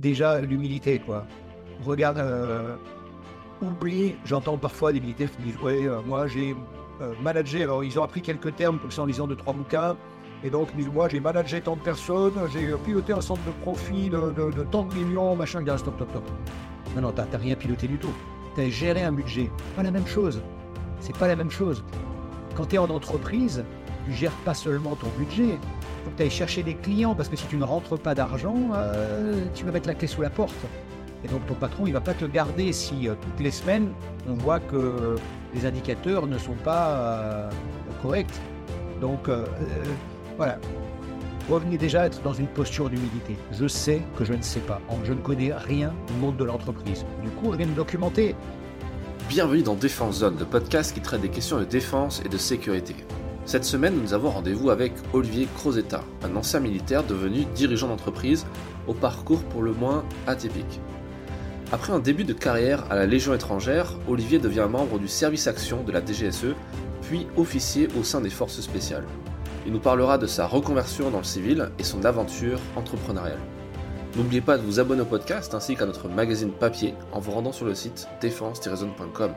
déjà l'humilité, quoi. Regarde, euh, oublie, j'entends parfois des militaires qui disent Ouais, euh, moi j'ai euh, managé, alors ils ont appris quelques termes comme ça en lisant deux, trois bouquins, et donc ils disent Moi j'ai managé tant de personnes, j'ai piloté un centre de profit de, de, de tant de millions, machin, stop, stop, stop. Non, non, t'as rien piloté du tout. T'as géré un budget. Pas la même chose. C'est pas la même chose. Quand tu es en entreprise, tu gères pas seulement ton budget. Il faut que tu ailles chercher des clients parce que si tu ne rentres pas d'argent, euh, tu vas mettre la clé sous la porte. Et donc ton patron, il va pas te garder si euh, toutes les semaines, on voit que les indicateurs ne sont pas euh, corrects. Donc voilà. Revenez déjà être dans une posture d'humilité. Je sais que je ne sais pas. Je ne connais rien du monde de l'entreprise. Du coup, je viens me documenter. Bienvenue dans Défense Zone, le podcast qui traite des questions de défense et de sécurité. Cette semaine, nous avons rendez-vous avec Olivier Crozetta, un ancien militaire devenu dirigeant d'entreprise au parcours pour le moins atypique. Après un début de carrière à la Légion étrangère, Olivier devient membre du service action de la DGSE, puis officier au sein des forces spéciales. Il nous parlera de sa reconversion dans le civil et son aventure entrepreneuriale. N'oubliez pas de vous abonner au podcast ainsi qu'à notre magazine papier en vous rendant sur le site défense-zone.com.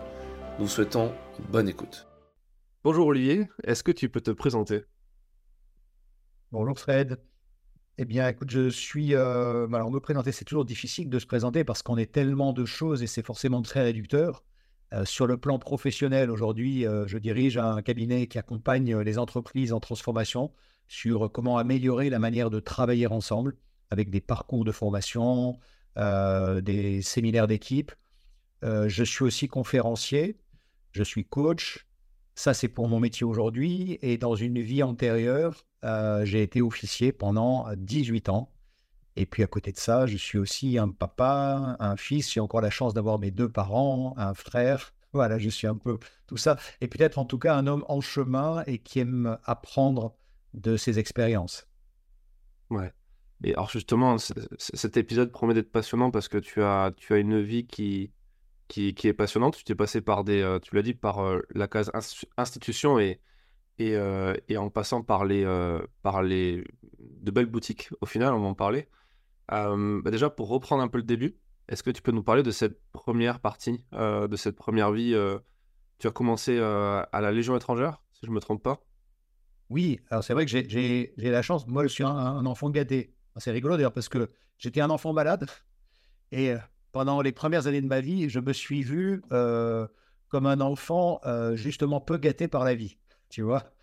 Nous vous souhaitons une bonne écoute. Bonjour Olivier, est-ce que tu peux te présenter? Bonjour Fred. Eh bien, écoute, je suis. Euh, alors, me présenter, c'est toujours difficile de se présenter parce qu'on est tellement de choses et c'est forcément très réducteur. Euh, sur le plan professionnel, aujourd'hui, euh, je dirige un cabinet qui accompagne les entreprises en transformation sur comment améliorer la manière de travailler ensemble avec des parcours de formation, euh, des séminaires d'équipe. Euh, je suis aussi conférencier, je suis coach. Ça, c'est pour mon métier aujourd'hui. Et dans une vie antérieure, euh, j'ai été officier pendant 18 ans. Et puis à côté de ça, je suis aussi un papa, un fils. J'ai encore la chance d'avoir mes deux parents, un frère. Voilà, je suis un peu tout ça. Et peut-être en tout cas un homme en chemin et qui aime apprendre de ses expériences. Ouais. Et alors justement, cet épisode promet d'être passionnant parce que tu as, tu as une vie qui, qui, est passionnante. Tu t'es passé par des, euh, tu l'as dit, par euh, la case inst- institution et, euh, et en passant par les, par les de belles boutiques. Au final, on va en parler. Bah déjà, pour reprendre un peu le début, est-ce que tu peux nous parler de cette première partie, de cette première vie Tu as commencé à la Légion étrangère, si je ne me trompe pas? Oui, alors c'est vrai que j'ai- la chance. Moi, je suis un, un enfant gâté. C'est rigolo d'ailleurs parce que j'étais un enfant malade et pendant les premières années de ma vie, je me suis vu euh, comme un enfant euh, justement peu gâté par la vie, tu vois.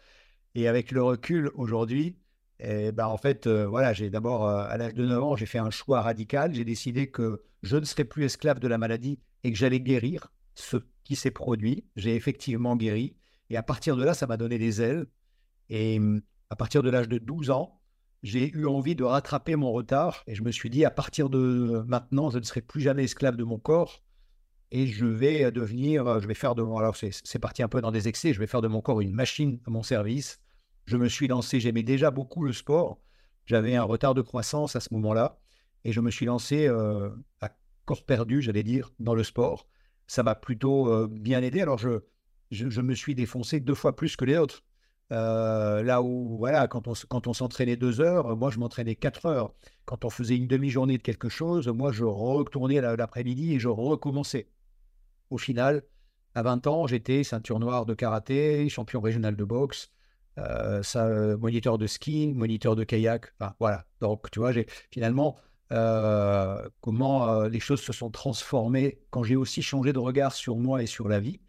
Et avec le recul aujourd'hui, eh ben, en fait, euh, voilà, j'ai d'abord, à l'âge de 9 ans, j'ai fait un choix radical. J'ai décidé que je ne serais plus esclave de la maladie et que j'allais guérir ce qui s'est produit. J'ai effectivement guéri. Et à partir de là, ça m'a donné des ailes. Et hum, à partir de l'âge de 12 ans, j'ai eu envie de rattraper mon retard. Et je me suis dit, à partir de maintenant, je ne serai plus jamais esclave de mon corps. Et je vais devenir, je vais faire de mon, alors c'est parti un peu dans des excès, je vais faire de mon corps une machine à mon service. Je me suis lancé, j'aimais déjà beaucoup le sport. J'avais un retard de croissance à ce moment-là. Et je me suis lancé euh, à corps perdu, j'allais dire, dans le sport. Ça m'a plutôt euh, bien aidé. Alors, je, je me suis défoncé deux fois plus que les autres. Euh, là où, voilà, quand on, quand on s'entraînait deux heures, moi, je m'entraînais quatre heures. Quand on faisait une demi-journée de quelque chose, moi, je retournais la- l'après-midi et je recommençais. Au final, à 20 ans, j'étais ceinture noire de karaté, champion régional de boxe, euh, moniteur de ski, moniteur de kayak. Enfin, voilà. Donc, tu vois, j'ai finalement euh, comment les choses se sont transformées quand j'ai aussi changé de regard sur moi et sur la vie.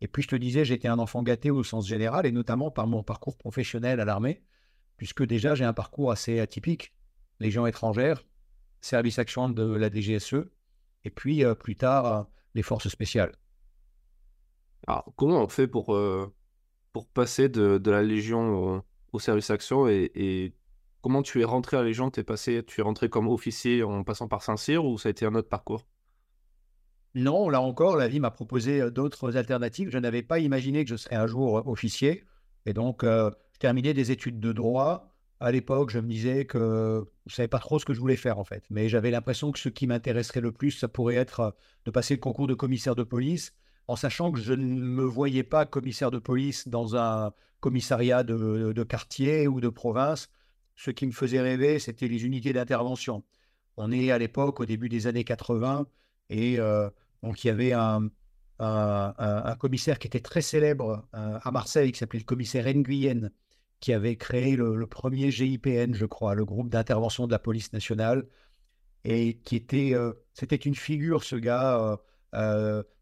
Et puis, je te disais, j'étais un enfant gâté au sens général, et notamment par mon parcours professionnel à l'armée, puisque déjà, j'ai un parcours assez atypique. Légion étrangère, service action de la DGSE, et puis euh, plus tard, euh, les forces spéciales. Alors, comment on fait pour, euh, pour passer de, la Légion au, service action et, comment tu es rentré à la Légion? Passé, tu es rentré comme officier en passant par Saint-Cyr ou ça a été un autre parcours? Non, là encore, la vie m'a proposé euh, d'autres alternatives. Je n'avais pas imaginé que je serais un jour euh, officier. Et donc, euh, je terminais des études de droit. À l'époque, je me disais que je ne savais pas trop ce que je voulais faire, en fait. Mais j'avais l'impression que ce qui m'intéresserait le plus, ça pourrait être de passer le concours de commissaire de police, en sachant que je ne me voyais pas commissaire de police dans un commissariat de quartier ou de province. Ce qui me faisait rêver, c'était les unités d'intervention. On est à l'époque, au début des années 80, et donc il y avait un, commissaire qui était très célèbre à Marseille, qui s'appelait le commissaire Nguyen, qui avait créé le, premier GIPN, je crois, le groupe d'intervention de la police nationale, et qui était, c'était une figure, ce gars.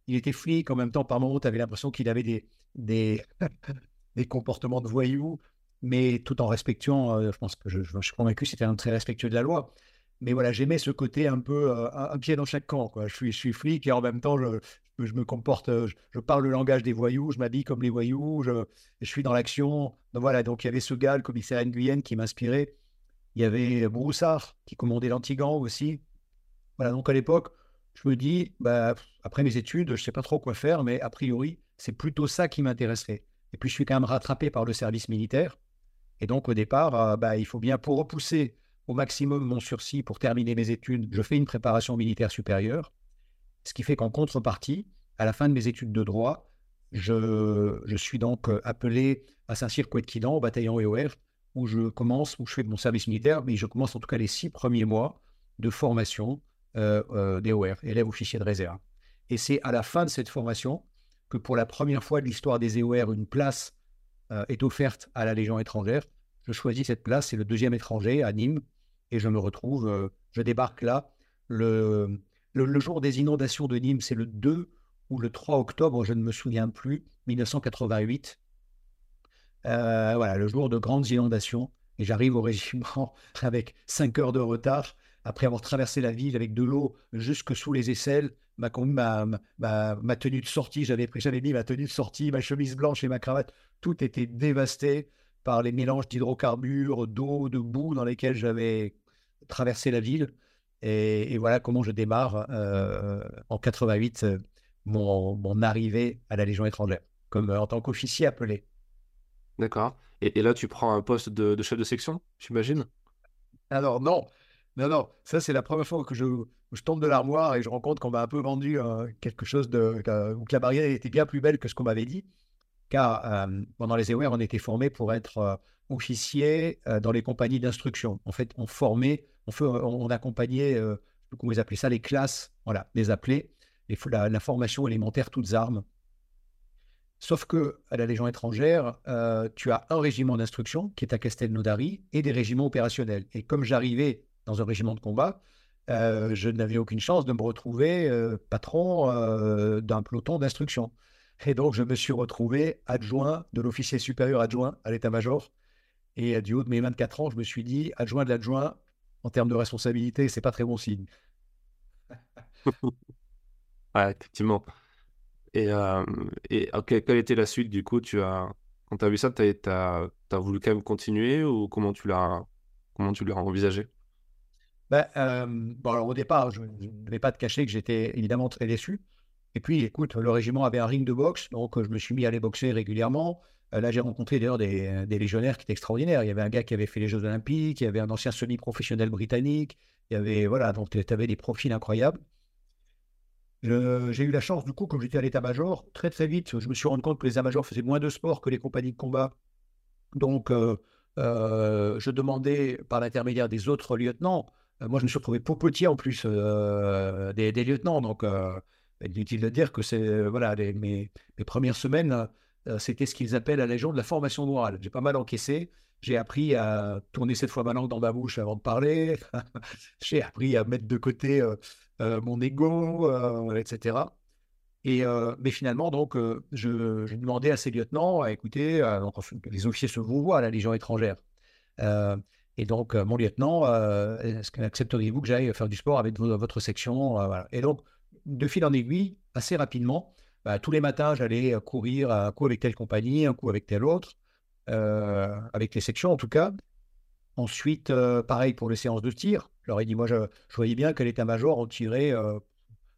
il était flic en même temps, par moments, tu avais l'impression qu'il avait des, des, comportements de voyous, mais tout en respectant, je pense que je, suis convaincu, c'était un très respectueux de la loi. Mais voilà, j'aimais ce côté un peu un, pied dans chaque camp. Quoi. Je, suis, flic et en même temps, je, me comporte, je, parle le langage des voyous, je m'habille comme les voyous, je, je suis dans l'action. Donc voilà, donc il y avait ce gars, le commissaire Nguyen, qui m'inspirait. Il y avait Broussard, qui commandait l'Antigan aussi. Voilà, donc à l'époque, je me dis, bah, après mes études, je ne sais pas trop quoi faire, mais a priori, c'est plutôt ça qui m'intéresserait. Et puis, je suis quand même rattrapé par le service militaire. Et donc, au départ, euh, bah, il faut bien, pour repousser au maximum mon sursis pour terminer mes études, je fais une préparation militaire supérieure. Ce qui fait qu'en contrepartie, à la fin de mes études de droit, je, je suis donc euh, appelé à Saint-Cyr-Couette-Quidan, au bataillon EOR, où je commence, où je fais mon service militaire, mais je commence en tout cas les six premiers mois de formation euh, euh d'EOR, élève officier de réserve. Et c'est à la fin de cette formation que pour la première fois de l'histoire des EOR, une place euh, est offerte à la Légion étrangère. Je choisis cette place, c'est le deuxième étranger à Nîmes, et je me retrouve, je débarque là le, le, jour des inondations de Nîmes, c'est le 2 ou le 3 octobre, je ne me souviens plus, 1988. Euh, voilà, le jour de grandes inondations. Et j'arrive au régiment avec 5 heures de retard, après avoir traversé la ville avec de l'eau jusque sous les aisselles. Ma, ma, ma, tenue de sortie, j'avais mis ma tenue de sortie, ma chemise blanche et ma cravate. Tout était dévasté par les mélanges d'hydrocarbures, d'eau, de boue dans lesquels j'avais traversé la ville. Et, voilà comment je démarre euh, en 88 euh, mon, mon, arrivée à la Légion étrangère, comme euh, en tant qu'officier appelé. D'accord. Et, là, tu prends un poste de, chef de section, j'imagine? Alors non, non, non. Ça, c'est la première fois que je, je tombe de l'armoire et je rencontre qu'on m'a un peu vendu quelque chose de. où la barrière était bien plus belle que ce qu'on m'avait dit. Car pendant les EOR, on était formé pour être officier dans les compagnies d'instruction. En fait, on formait on, on, accompagnait, euh, comment ils appelaient ça, les classes, voilà, les appelés, les, la, formation élémentaire, toutes armes. Sauf que à la Légion étrangère, euh, tu as un régiment d'instruction qui est à Castelnaudary et des régiments opérationnels. Et comme j'arrivais dans un régiment de combat, euh, je n'avais aucune chance de me retrouver patron d'un peloton d'instruction. Et donc, je me suis retrouvé adjoint de l'officier supérieur adjoint à l'état-major. Et du haut de mes 24 ans, je me suis dit, adjoint de l'adjoint, en termes de responsabilité, c'est pas très bon signe. ouais, effectivement. Et, euh, et quelle était la suite du coup tu as, Quand tu as vu ça, tu as, as, voulu quand même continuer ou comment tu l'as envisagé? Ben, euh, bon, alors, Au départ, je ne vais pas te cacher que j'étais évidemment très déçu. Et puis, écoute, le régiment avait un ring de boxe, donc je me suis mis à aller boxer régulièrement. Euh, là, j'ai rencontré d'ailleurs des, légionnaires qui étaient extraordinaires. Il y avait un gars qui avait fait les Jeux Olympiques, il y avait un ancien semi-professionnel britannique, il y avait, voilà, donc tu avais des profils incroyables. J'ai eu la chance, du coup, comme j'étais à l'état-major, très très vite, je me suis rendu compte que les états-majors faisaient moins de sport que les compagnies de combat. Donc, euh, euh, je demandais par l'intermédiaire des autres lieutenants. moi, je me suis retrouvé petit en plus des, lieutenants. Donc, inutile de dire que c'est voilà, mes, premières semaines c'était ce qu'ils appellent à la de la formation morale. J'ai pas mal encaissé. J'ai appris à tourner cette fois ma langue dans ma bouche avant de parler. J'ai appris à mettre de côté euh, euh, mon ego, etc. Et, mais finalement, donc, je, demandais à ces lieutenants, à écouter, les officiers se vouvoient à la Légion étrangère. et donc, mon lieutenant, est-ce qu'accepteriez-vous que j'aille faire du sport avec votre section Et donc, de fil en aiguille, assez rapidement, bah, tous les matins, j'allais euh, courir un coup avec telle compagnie, un coup avec telle autre, euh, avec les sections en tout cas. Ensuite, euh, pareil pour les séances de tir. Je leur dit, moi, je, voyais bien qu'à l'état-major, on tirait, je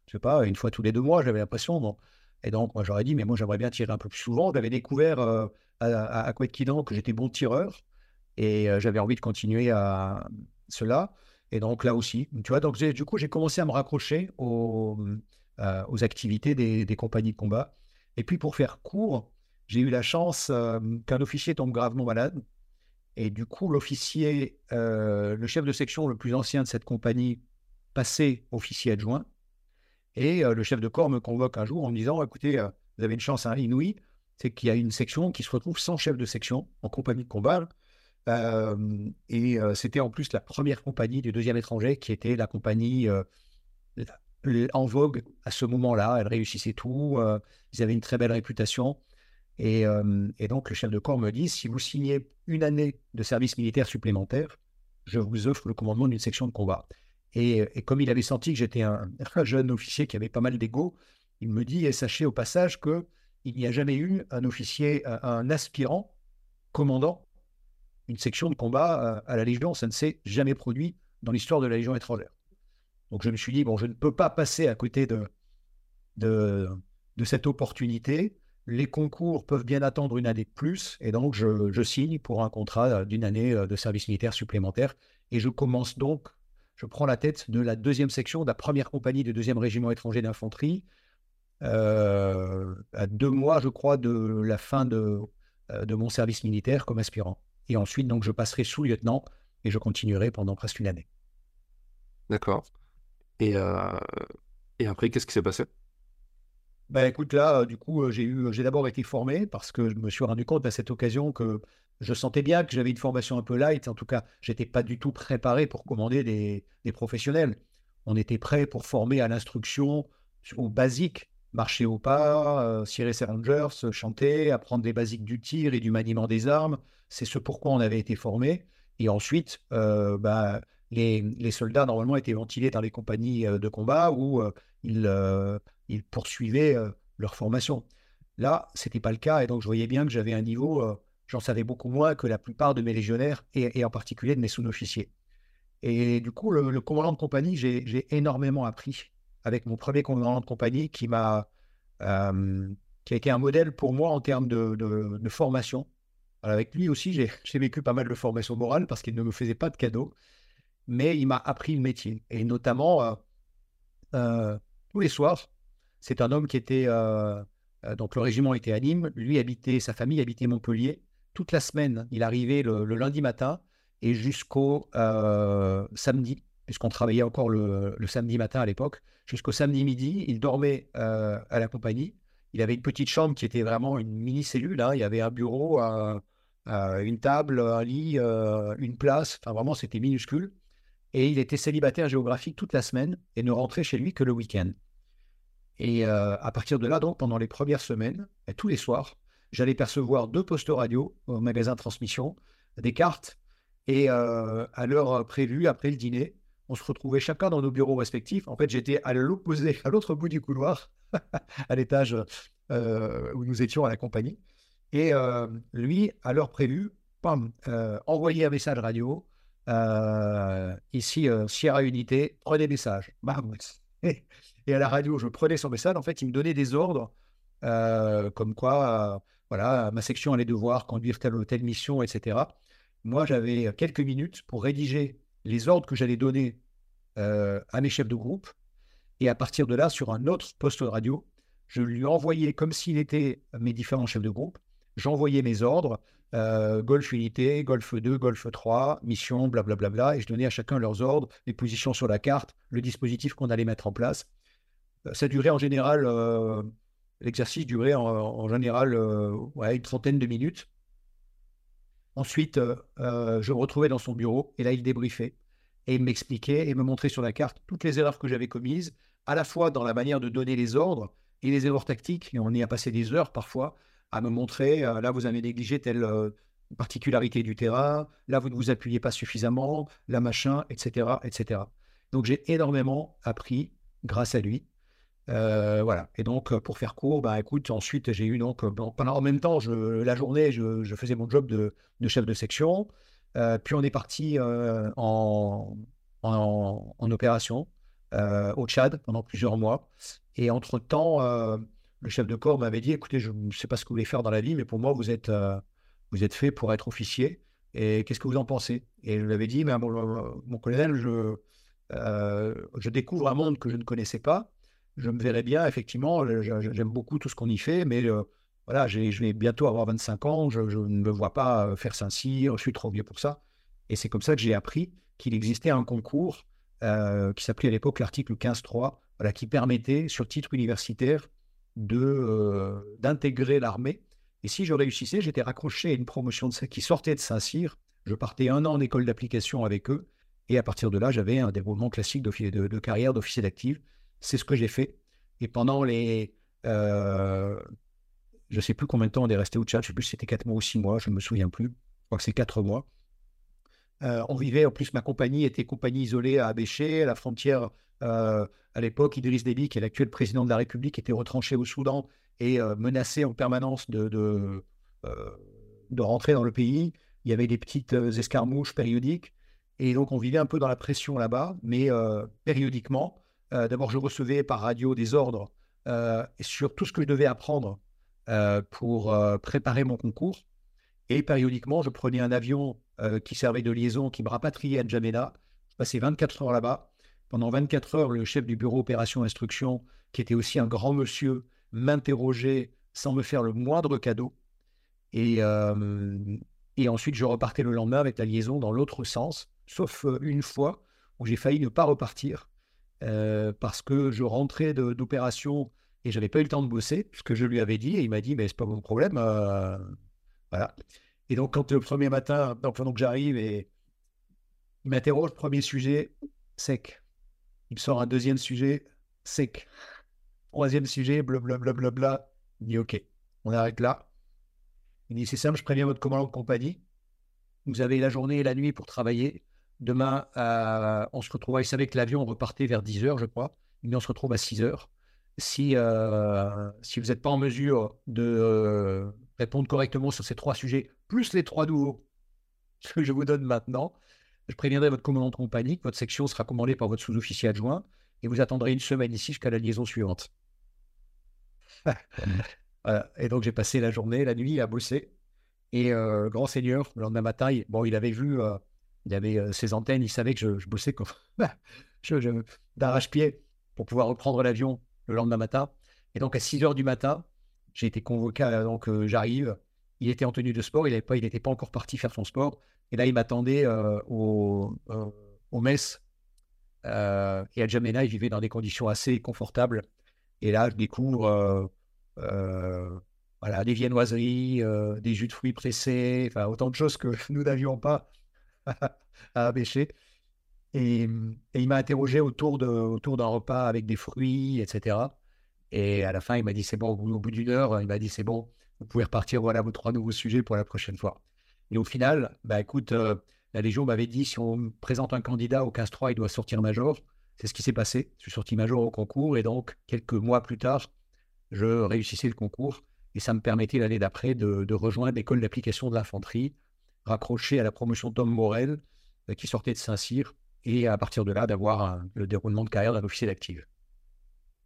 je sais pas, une fois tous les deux mois, j'avais l'impression. Et donc, moi, j'aurais dit, mais moi, j'aimerais bien tirer un peu plus souvent. J'avais découvert à, à, que j'étais bon tireur et j'avais envie de continuer à cela. Et donc, là aussi, tu vois, donc du coup, j'ai commencé à me raccrocher au, euh, aux activités des, compagnies de combat. Et puis pour faire court, j'ai eu la chance euh, qu'un officier tombe gravement malade. Et du coup, l'officier, euh, le chef de section le plus ancien de cette compagnie, passer officier adjoint. Et le chef de corps me convoque un jour en me disant écoutez, vous avez une chance hein, inouïe, c'est qu'il y a une section qui se retrouve sans chef de section en compagnie de combat. et c'était en plus la première compagnie du deuxième étranger qui était la compagnie en vogue à ce moment-là. Elle réussissait tout. ils avaient une très belle réputation. Et, donc, le chef de corps me dit si vous signez une année de service militaire supplémentaire, je vous offre le commandement d'une section de combat. Et, comme il avait senti que j'étais un, jeune officier qui avait pas mal d'ego, il me dit et sachez au passage que il n'y a jamais eu un officier, un aspirant commandant une section de combat à la Légion. Ça ne s'est jamais produit dans l'histoire de la Légion étrangère. Donc je me suis dit, bon, je ne peux pas passer à côté de, de, cette opportunité les concours peuvent bien attendre une année de plus, et donc je, signe pour un contrat d'une année euh, de service militaire supplémentaire. Et je commence donc, je prends la tête de la deuxième section de la première compagnie du deuxième régiment étranger d'infanterie, euh, à deux mois, je crois, de la fin de, euh, de mon service militaire comme aspirant. Et ensuite, donc, je passerai sous-lieutenant et je continuerai pendant presque une année. D'accord. Et, et après, qu'est-ce qui s'est passé? Ben écoute, là, du coup, j'ai eu, j'ai d'abord été formé parce que je me suis rendu compte à cette occasion que je sentais bien que j'avais une formation un peu light. En tout cas, j'étais pas du tout préparé pour commander des, professionnels. On était prêt pour former à l'instruction au basique, marcher au pas, euh, cirer ses rangers, chanter, apprendre les basiques du tir et du maniement des armes. C'est ce pourquoi on avait été formé. Et ensuite, euh, bah, les, soldats normalement étaient ventilés dans les compagnies de combat où ils ils poursuivaient euh, leur formation. Là, ce n'était pas le cas, et donc je voyais bien que j'avais un niveau, euh, j'en savais beaucoup moins que la plupart de mes légionnaires, et, en particulier de mes sous-officiers. Et du coup, le, commandant de compagnie, j'ai énormément appris avec mon premier commandant de compagnie qui m'a euh, qui a été un modèle pour moi en termes de, formation. avec lui aussi, j'ai vécu pas mal de formation morale parce qu'il ne me faisait pas de cadeaux, mais il m'a appris le métier. Et notamment, tous les soirs, c'est un homme qui était. Euh, euh, donc, le régiment était à Nîmes. Lui habitait, sa famille habitait Montpellier. Toute la semaine, il arrivait le, lundi matin et jusqu'au euh, samedi, puisqu'on travaillait encore le, samedi matin à l'époque, jusqu'au samedi midi, il dormait à la compagnie. Il avait une petite chambre qui était vraiment une mini-cellule. Hein. Il y avait un bureau, une table, un lit, une place. Enfin, vraiment, c'était minuscule. Et il était célibataire géographique toute la semaine et ne rentrait chez lui que le week-end. Et euh, à partir de là, donc, pendant les premières semaines, tous les soirs, j'allais percevoir deux postes radio au magasin de transmission, des cartes, et euh, à l'heure prévue, après le dîner, on se retrouvait chacun dans nos bureaux respectifs. En fait, j'étais à l'opposé, à l'autre bout du couloir, à l'étage euh, où nous étions à la compagnie. Et lui, à l'heure prévue, pam, envoyait un message radio. Ici, Sierra Unité, prenez message. Bam. Et à la radio, je prenais son message. En fait, il me donnait des ordres, euh, comme quoi, euh, voilà, ma section allait devoir conduire telle ou telle mission, etc. Moi, j'avais quelques minutes pour rédiger les ordres que j'allais donner euh, à mes chefs de groupe. Et à partir de là, sur un autre poste de radio, je lui envoyais, comme s'il était mes différents chefs de groupe, j'envoyais mes ordres, Golf Unité, Golf 2, Golf 3, mission, blablabla, bla, bla, et je donnais à chacun leurs ordres, les positions sur la carte, le dispositif qu'on allait mettre en place. Ça durait en général, euh, l'exercice durait en, général euh, une trentaine de minutes. Ensuite, euh, je me retrouvais dans son bureau et là, il débriefait et il m'expliquait et me montrait sur la carte toutes les erreurs que j'avais commises, à la fois dans la manière de donner les ordres et les erreurs tactiques. Et on y a passé des heures parfois à me montrer, là, vous avez négligé telle particularité du terrain, là, vous ne vous appuyez pas suffisamment, là, machin, etc. etc. Donc, j'ai énormément appris grâce à lui. Euh, voilà. Et donc, euh, pour faire court, bah, écoute, ensuite, j'ai eu donc, euh, pendant, en même temps, la journée, je, faisais mon job de, chef de section. puis on est parti en, en, opération au Tchad pendant plusieurs mois. Et entre-temps, le chef de corps m'avait dit, écoutez, je ne sais pas ce que vous voulez faire dans la vie, mais pour moi, vous êtes, vous êtes fait pour être officier. Et qu'est-ce que vous en pensez? Et je lui avais dit, mais, mon, mon colonel, je, je découvre un monde que je ne connaissais pas je me verrais bien, effectivement, j'aime beaucoup tout ce qu'on y fait, mais euh, voilà, je vais bientôt avoir 25 ans, je, ne me vois pas euh, faire Saint-Cyr, je suis trop vieux pour ça. Et c'est comme ça que j'ai appris qu'il existait un concours qui s'appelait à l'époque l'article 15.3, voilà, qui permettait, sur titre universitaire, d'intégrer l'armée. Et si je réussissais, j'étais raccroché à une promotion de, qui sortait de Saint-Cyr. Je partais un an en école d'application avec eux. Et à partir de là, j'avais un déroulement classique de, de carrière d'officier d'active. C'est ce que j'ai fait. Et pendant les. Euh, je ne sais plus combien de temps on est resté au Tchad, je ne sais plus si c'était 4 mois ou 6 mois, je ne me souviens plus. Je crois que c'est 4 mois. Euh, on vivait, en plus, ma compagnie était compagnie isolée à Abéché, à la frontière. Euh, à l'époque, Idriss Déby, qui est l'actuel président de la République, était retranché au Soudan et menacé en permanence de, de, rentrer dans le pays. Il y avait des petites escarmouches périodiques. Et donc, on vivait un peu dans la pression là-bas, mais périodiquement, euh, d'abord, je recevais par radio des ordres euh, sur tout ce que je devais apprendre euh, pour préparer mon concours. Et périodiquement, je prenais un avion qui servait de liaison, qui me rapatriait à N'Djamena. Je passais 24 heures là-bas. Pendant 24 heures, le chef du bureau opération instruction, qui était aussi un grand monsieur, m'interrogeait sans me faire le moindre cadeau. Et, et ensuite, je repartais le lendemain avec la liaison dans l'autre sens, sauf une fois où j'ai failli ne pas repartir euh, parce que je rentrais d'opération et j'avais pas eu le temps de bosser, ce que je lui avais dit, et il m'a dit, mais c'est pas mon problème. Euh, voilà. Et donc, quand le premier matin, donc j'arrive et il m'interroge, premier sujet, sec. Il me sort un deuxième sujet, sec. Troisième sujet, blablabla. Bla, bla, Il dit, OK, on arrête là. Il dit, c'est simple, je préviens votre commandant de compagnie. Vous avez la journée et la nuit pour travailler. Demain, on se retrouvera. Il savait que l'avion repartait vers 10 heures, je crois. Mais on se retrouve à 6 heures. Si, euh, si vous n'êtes pas en mesure de euh, répondre correctement sur ces trois sujets, plus les trois nouveaux que je vous donne maintenant, je préviendrai votre commandant de compagnie que votre section sera commandée par votre sous-officier adjoint et vous attendrez une semaine ici jusqu'à la liaison suivante. Et donc j'ai passé la journée, la nuit à bosser. Et grand seigneur, le lendemain matin, bon, il avait vu il avait euh, ses antennes, il savait que je, bossais comme je, d'arrache-pied pour pouvoir reprendre l'avion le lendemain matin. Et donc à 6 heures du matin, j'ai été convoqué, donc euh, j'arrive. Il était en tenue de sport, il n'était pas, encore parti faire son sport. Et là, il m'attendait euh, au, au Metz. et à Jamena, il vivait dans des conditions assez confortables. Et là, je découvre voilà, des viennoiseries, des jus de fruits pressés, enfin autant de choses que nous n'avions pas à Abéché. Et, il m'a interrogé autour d'un repas avec des fruits, etc. Et à la fin, il m'a dit c'est bon, au bout d'une heure, il m'a dit c'est bon, vous pouvez repartir, voilà vos trois nouveaux sujets pour la prochaine fois. Et au final, bah écoute, euh, la Légion m'avait dit si on présente un candidat au 15-3, il doit sortir major. C'est ce qui s'est passé. Je suis sorti major au concours et donc, quelques mois plus tard, je réussissais le concours et ça me permettait l'année d'après de, rejoindre l'école d'application de l'infanterie raccroché à la promotion Tom Morel, euh, qui sortait de Saint-Cyr, et à partir de là, d'avoir le déroulement de carrière d'un officier d'active.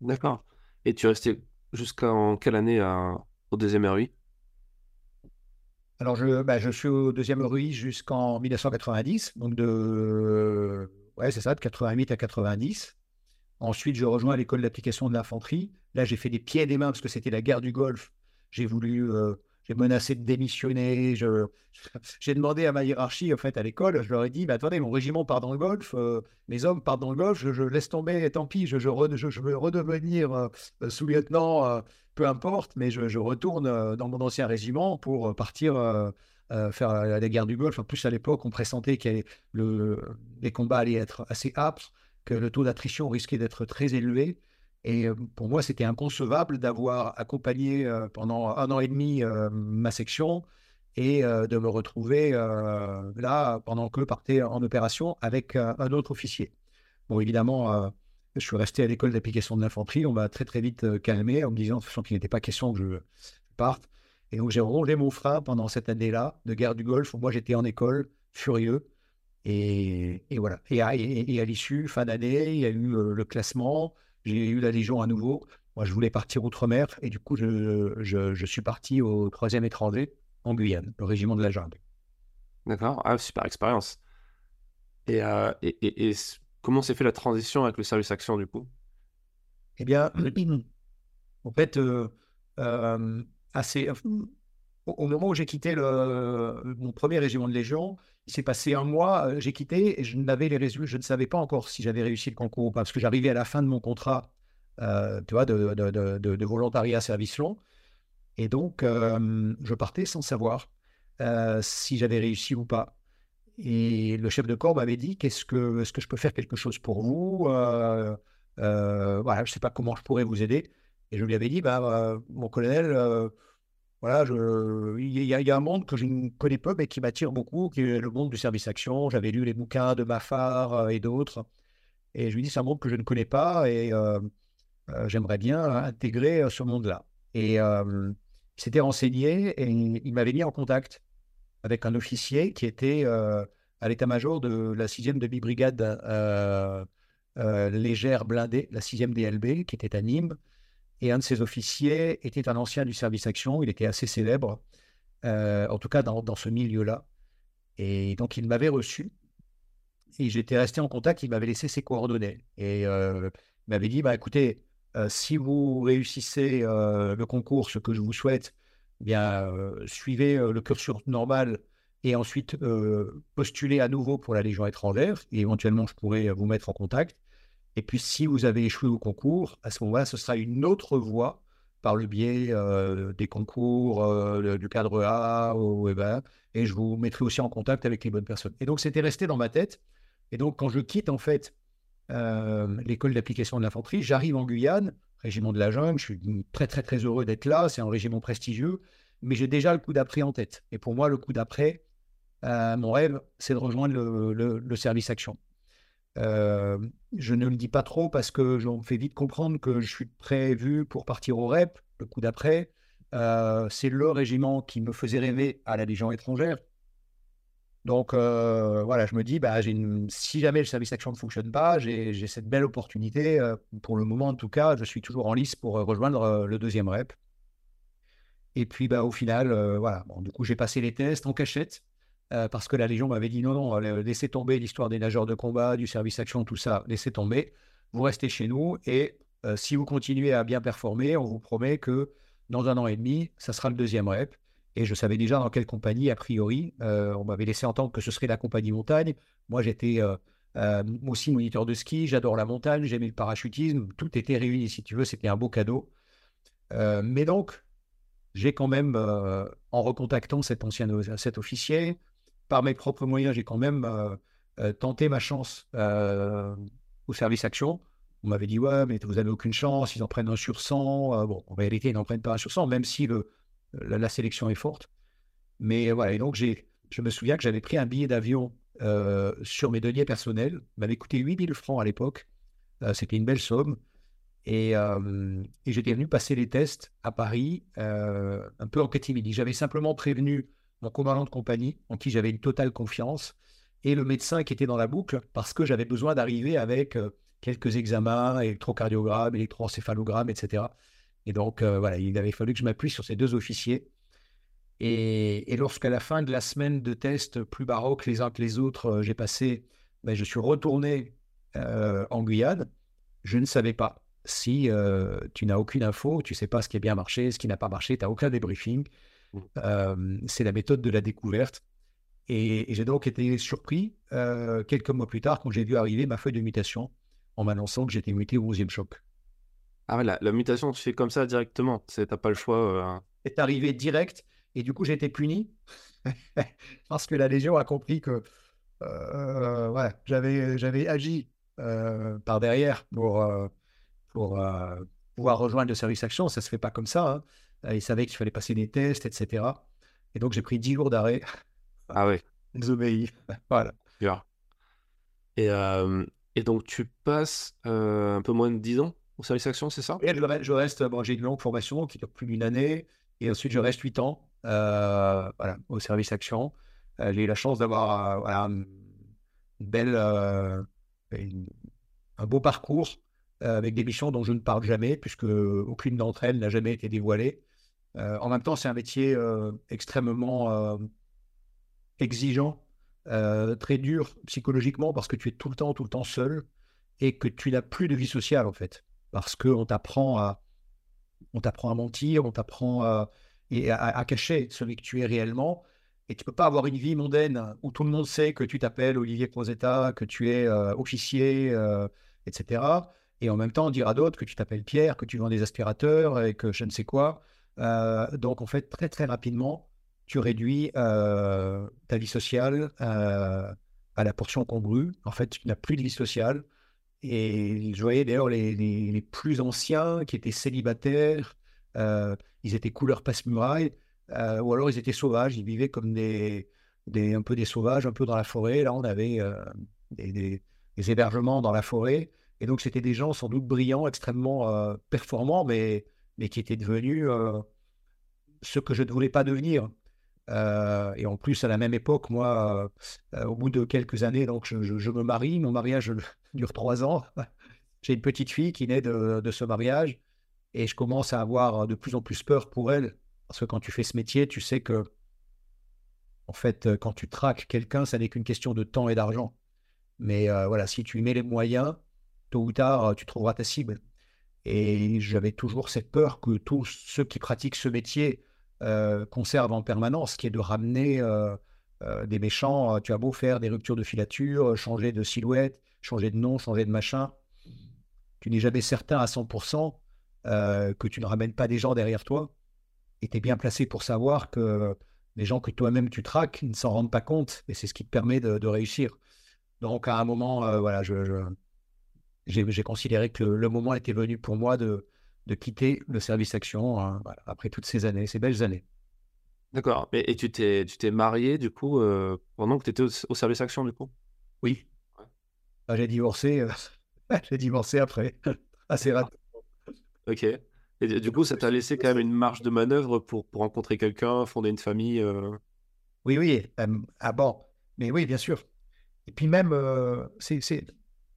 D'accord. Et tu es resté jusqu'en quelle année au deuxième RUI Alors, je, bah, je suis au deuxième RUI jusqu'en 1990, donc de, ouais, c'est ça, de 88 à 90. Ensuite, je rejoins l'école d'application de l'infanterie. Là, j'ai fait des pieds et des mains parce que c'était la guerre du Golfe. J'ai voulu euh, menacé de démissionner. J'ai demandé à ma hiérarchie, en fait, à l'école, je leur ai dit, mais attendez, mon régiment part dans le golf, euh, mes hommes partent dans le golf, je, laisse tomber, tant pis, je, veux redevenir euh, sous-lieutenant, euh, peu importe, mais je, retourne dans mon ancien régiment pour partir faire la, guerre du golf. En plus, à l'époque, on pressentait que le, les combats allaient être assez âpres, que le taux d'attrition risquait d'être très élevé. Et pour moi, c'était inconcevable d'avoir accompagné pendant un an et demi ma section et de me retrouver là pendant que partais en opération avec un autre officier. Bon, évidemment, je suis resté à l'école d'application de l'infanterie. On m'a très très vite calmé en me disant de toute façon qu'il n'était pas question que je parte. Et donc j'ai rongé mon frein pendant cette année-là de guerre du Golfe moi j'étais en école, furieux. Et, voilà. Et à l'issue, fin d'année, il y a eu le classement. J'ai eu la Légion à nouveau. Moi, je voulais partir outre-mer et du coup, je, je, suis parti au troisième étranger en Guyane, le régiment de la jungle. D'accord. Ah, super expérience. Et, euh, et, et, comment s'est fait la transition avec le service action du coup? Eh bien, en fait, euh, euh, assez, au moment où j'ai quitté le, mon premier régiment de Légion, Il s'est passé un mois, j'ai quitté et je les résultats. Je ne savais pas encore si j'avais réussi le concours ou pas, parce que j'arrivais à la fin de mon contrat, tu vois, de, de, de, volontariat service long. Et donc, je partais sans savoir si j'avais réussi ou pas. Et le chef de corps m'avait dit qu'est-ce que, est-ce que je peux faire quelque chose pour vous euh, euh, Voilà, je ne sais pas comment je pourrais vous aider. Et je lui avais dit, bah, euh, mon colonel, voilà, il y, a un monde que je ne connais pas, mais qui m'attire beaucoup, qui est le monde du service action. J'avais lu les bouquins de Mafar et d'autres. Et je lui dit, c'est un monde que je ne connais pas et j'aimerais bien intégrer ce monde-là. Et il s'était renseigné et il m'avait mis en contact avec un officier qui était euh, à l'état-major de la 6e demi-brigade euh, euh, légère blindée, la 6e DLB, qui était à Nîmes. Et un de ces officiers était un ancien du service action, il était assez célèbre, en tout cas dans, ce milieu-là. Et donc il m'avait reçu, et j'étais resté en contact, il m'avait laissé ses coordonnées. Et il m'avait dit, bah, écoutez, si vous réussissez le concours, ce que je vous souhaite, eh bien, euh, suivez euh, le cursus normal et ensuite euh, postulez à nouveau pour la Légion étrangère. Et éventuellement, je pourrais vous mettre en contact. Et puis, si vous avez échoué au concours, à ce moment-là, ce sera une autre voie par le biais des concours du cadre A ou EBA, et je vous mettrai aussi en contact avec les bonnes personnes. Et donc, c'était resté dans ma tête. Et donc, quand je quitte, en fait, l'école d'application de l'infanterie, j'arrive en Guyane, régiment de la jungle. Je suis très, très, très heureux d'être là. C'est un régiment prestigieux. Mais j'ai déjà le coup d'après en tête. Et pour moi, le coup d'après, euh, mon rêve, c'est de rejoindre le, service action. Je ne le dis pas trop parce que j'en fais vite comprendre que je suis prévu pour partir au REP, le coup d'après. C'est le régiment qui me faisait rêver à la Légion étrangère. Donc voilà, je me dis, bah, si jamais le service action ne fonctionne pas, j'ai cette belle opportunité. Pour le moment, en tout cas, je suis toujours en lice pour rejoindre le deuxième rep. Et puis, bah, au final, voilà. Du coup, j'ai passé les tests en cachette parce que la Légion m'avait dit non, non, laissez tomber l'histoire des nageurs de combat, du service action, tout ça, laissez tomber. Vous restez chez nous et si vous continuez à bien performer, on vous promet que dans un an et demi, ça sera le deuxième rep. Et je savais déjà dans quelle compagnie, a priori. Euh, on m'avait laissé entendre que ce serait la compagnie montagne. Moi, j'étais euh, euh, aussi moniteur de ski. J'adore la montagne. J'aimais le parachutisme. Tout était réuni, si tu veux. C'était un beau cadeau. mais donc, j'ai quand même, en recontactant cet ancien cet officier, par mes propres moyens, j'ai quand même tenté ma chance au service action. On m'avait dit, ouais, mais vous n'avez aucune chance, ils en prennent un sur 100. bon, en réalité, ils n'en prennent pas un sur 100, même si le, la, sélection est forte. Mais voilà, et donc je me souviens que j'avais pris un billet d'avion euh, sur mes deniers personnels. M'avait coûté 8000 francs à l'époque. Euh, c'était une belle somme. Et, euh, et, j'étais venu passer les tests à Paris, un peu en catimini. J'avais simplement prévenu mon commandant de compagnie, en qui j'avais une totale confiance, et le médecin qui était dans la boucle, parce que j'avais besoin d'arriver avec quelques examens, électrocardiogramme, électroencéphalogramme, etc. Et donc, euh, voilà, il avait fallu que je m'appuie sur ces deux officiers. Et, lorsqu'à la fin de la semaine de tests plus baroques les uns que les autres, euh, j'ai passé, ben, je suis retourné euh, en Guyane. Je ne savais pas si tu n'as aucune info, tu ne sais pas ce qui a bien marché, ce qui n'a pas marché, tu n'as aucun débriefing. Mmh. c'est la méthode de la découverte. Et, j'ai donc été surpris quelques mois plus tard quand j'ai vu arriver ma feuille de mutation en m'annonçant que j'étais muté au 11e choc. Ah ouais, la, mutation se fait comme ça directement. T'as pas le choix. Euh... C'est arrivé direct. Et du coup, j'ai été puni parce que la Légion a compris que euh, j'avais, j'avais agi euh, par derrière pour, euh, pour pouvoir rejoindre le service action. Ça se fait pas comme ça. Hein. Ils savaient qu'il fallait passer des tests, etc. Et donc, j'ai pris 10 jours d'arrêt. Ah ouais. Désobéi. voilà. Et, et donc, tu passes un peu moins de 10 ans au service action, c'est ça? Je, reste, bon, j'ai une longue formation qui dure plus d'une année, et ensuite je reste 8 ans euh, voilà, au service action. Euh, j'ai eu la chance d'avoir euh, voilà, une belle, un beau parcours avec des missions dont je ne parle jamais, puisque aucune d'entre elles n'a jamais été dévoilée. En même temps, c'est un métier extrêmement exigeant, très dur psychologiquement, parce que tu es tout le temps, tout le temps seul, et que tu n'as plus de vie sociale en fait parce qu'on t'apprend à, on t'apprend à mentir, on t'apprend à, à, cacher celui que tu es réellement. Et tu peux pas avoir une vie mondaine où tout le monde sait que tu t'appelles Olivier Crozetta, que tu es euh, officier, euh, etc. Et en même temps, dire à d'autres que tu t'appelles Pierre, que tu vends des aspirateurs et que je ne sais quoi. Euh, donc, en fait, très, très rapidement, tu réduis ta vie sociale à la portion congrue. En fait, tu n'as plus de vie sociale. Et je voyais d'ailleurs les, plus anciens qui étaient célibataires, ils étaient couleur passe-muraille. Euh, ou alors ils étaient sauvages, ils vivaient comme des, un peu des sauvages, un peu dans la forêt. Là, on avait euh, des, des, hébergements dans la forêt. Et donc, c'était des gens sans doute brillants, extrêmement euh, performants, mais, mais qui étaient devenus ce que je ne voulais pas devenir. et en plus, à la même époque, moi, au bout de quelques années, donc je, me marie. Mon mariage dure trois ans. J'ai une petite fille qui naît de, ce mariage et je commence à avoir de plus en plus peur pour elle parce que quand tu fais ce métier, tu sais que, en fait, euh, quand tu traques quelqu'un, ça n'est qu'une question de temps et d'argent. Mais euh, voilà, si tu y mets les moyens, tôt ou tard, euh, tu trouveras ta cible. Et j'avais toujours cette peur que tous ceux qui pratiquent ce métier conservent en permanence, qui est de ramener des méchants. Tu as beau faire des ruptures de filature, changer de silhouette, changer de nom, changer de machin. Tu n'es jamais certain à 100% que tu ne ramènes pas des gens derrière toi et tu es bien placé pour savoir que les gens que toi-même tu traques ne s'en rendent pas compte et c'est ce qui te permet de, réussir. Donc à un moment, euh, voilà, je, j'ai, considéré que le, moment était venu pour moi de, de quitter le service action hein, après toutes ces années, ces belles années. D'accord. Et, tu t'es, tu t'es marié du coup euh, pendant que tu étais au, service action du coup? Oui. Ah, j'ai divorcé. Euh, j'ai divorcé après, assez rapidement. Ok. Et du coup, ça t'a laissé quand même une marge de manœuvre pour, pour rencontrer quelqu'un, fonder une famille euh? Oui, oui. ah bon, mais oui, bien sûr. Et puis même, c'est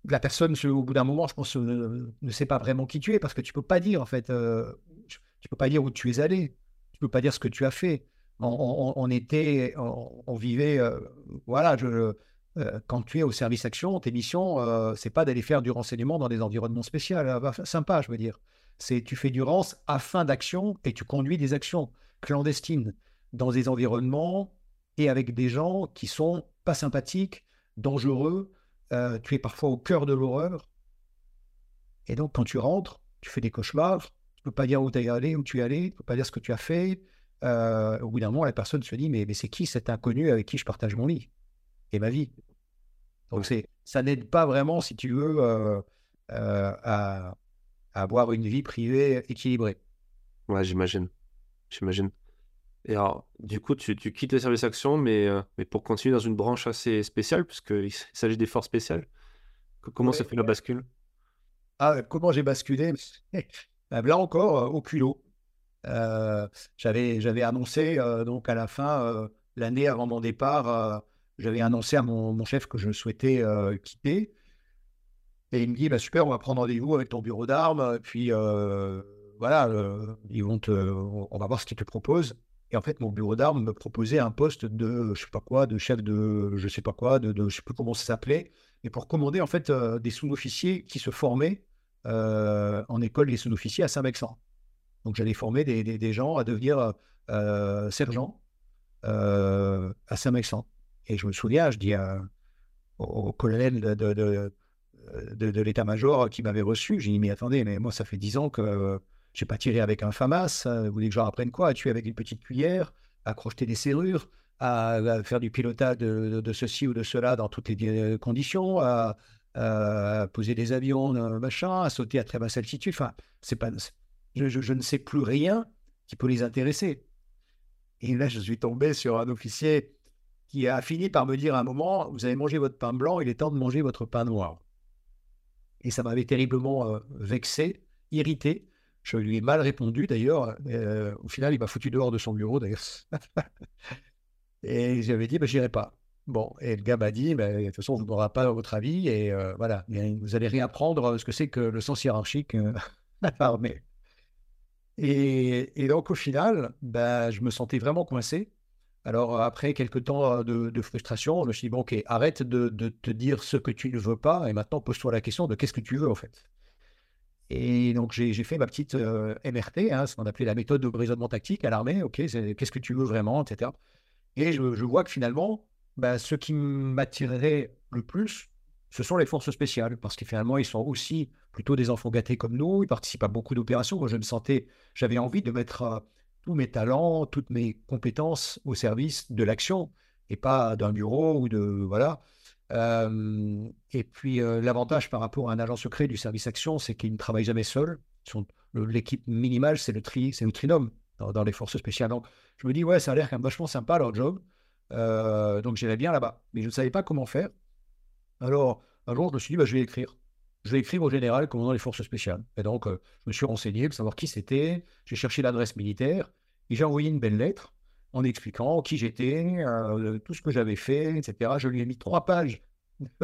la personne, au bout d'un moment, je pense, ne, sait pas vraiment qui tu es parce que tu peux pas dire, en fait, euh, tu peux pas dire où tu es allé, tu peux pas dire ce que tu as fait. On, était, on, vivait, voilà, je, quand tu es au service action, tes missions, c'est pas d'aller faire du renseignement dans des environnements spéciaux, sympa, je veux dire c'est tu fais du rance à fin d'action et tu conduis des actions clandestines dans des environnements et avec des gens qui sont pas sympathiques, dangereux. Euh, tu es parfois au cœur de l'horreur. Et donc, quand tu rentres, tu fais des cauchemars. Tu peux pas dire où tu es allé, où tu es allé. Tu peux pas dire ce que tu as fait. Euh, au bout d'un moment, la personne se dit mais, mais c'est qui cet inconnu avec qui je partage mon lit et ma vie? Donc, ça n'aide pas vraiment, si tu veux, euh, à, avoir une vie privée équilibrée. Ouais, j'imagine. J'imagine. Et alors, du coup, tu, tu quittes le service action, mais, euh, mais pour continuer dans une branche assez spéciale, puisqu'il s'agit des forces spéciales. Comment ça fait la bascule? Ah, Comment j'ai basculé? Bah, Là encore, euh, au culot. Euh, j'avais, annoncé, donc à la fin, l'année avant mon départ, j'avais annoncé à mon, mon, chef que je souhaitais quitter. Et il me dit, bah, super, on va prendre rendez-vous avec ton bureau d'armes. Puis voilà, ils vont te, on va voir ce qu'ils te proposent. Et en fait, mon bureau d'armes me proposait un poste de, je sais pas quoi, de chef de, je sais pas quoi, de, de je sais plus comment ça s'appelait, et pour commander en fait euh, des sous-officiers qui se formaient en école des sous-officiers à Saint-Mexan. Donc j'allais former des, gens à devenir sergent à Saint-Mexan. Et je me souviens, je dis au, colonel de de, l'état-major qui m'avait reçu. J'ai dit, mais attendez, mais moi, ça fait dix ans que j'ai pas tiré avec un FAMAS. Vous voulez que je apprenne quoi? À tuer avec une petite cuillère, à crocheter des serrures, à, faire du pilotage de, ceci ou de cela dans toutes les euh, conditions, à, poser des avions, machin, à sauter à très basse altitude. Enfin, c'est pas, je, ne sais plus rien qui peut les intéresser. Et là, je suis tombé sur un officier qui a fini par me dire à un moment, vous avez mangé votre pain blanc, il est temps de manger votre pain noir. Et ça m'avait terriblement euh, vexé, irrité. Je lui ai mal répondu d'ailleurs. Euh, au final, il m'a foutu dehors de son bureau d'ailleurs. et j'avais dit, bah, j'irai pas. Bon, et le gars m'a dit, bah, de toute façon, vous n'aurez pas votre avis et euh, voilà, vous allez réapprendre ce que c'est que le sens hiérarchique. Et, et, donc, au final, bah, je me sentais vraiment coincé. Alors, après quelques temps de, frustration, je me suis dit, bon, ok, arrête de, te dire ce que tu ne veux pas, et maintenant pose-toi la question de qu'est-ce que tu veux, en fait. Et donc, j'ai fait ma petite MRT, hein, ce qu'on appelait la méthode de raisonnement tactique à l'armée, ok, qu'est-ce que tu veux vraiment, etc. Et je, vois que finalement, bah, ce qui m'attirerait le plus, ce sont les forces spéciales, parce que finalement, ils sont aussi plutôt des enfants gâtés comme nous, ils participent à beaucoup d'opérations. Moi, je me sentais, j'avais envie de mettre euh, tous mes talents, toutes mes compétences au service de l'action, et pas d'un bureau ou de... Voilà. Euh, et puis, euh, l'avantage par rapport à un agent secret du service action, c'est qu'il ne travaille jamais seul. L'équipe minimale, c'est le, tri, le trinôme dans, les forces spéciales. Donc, je me dis, ouais, ça a l'air quand même vachement sympa leur job. Euh, donc, j'irai bien là-bas. Mais je ne savais pas comment faire. Alors, un jour, je me suis dit, bah, je vais écrire. Je vais écrire au général commandant les forces spéciales. Et donc, je me suis renseigné pour savoir qui c'était. J'ai cherché l'adresse militaire. Et j'ai envoyé une belle lettre en expliquant qui j'étais, euh, tout ce que j'avais fait, etc. Je lui ai mis trois pages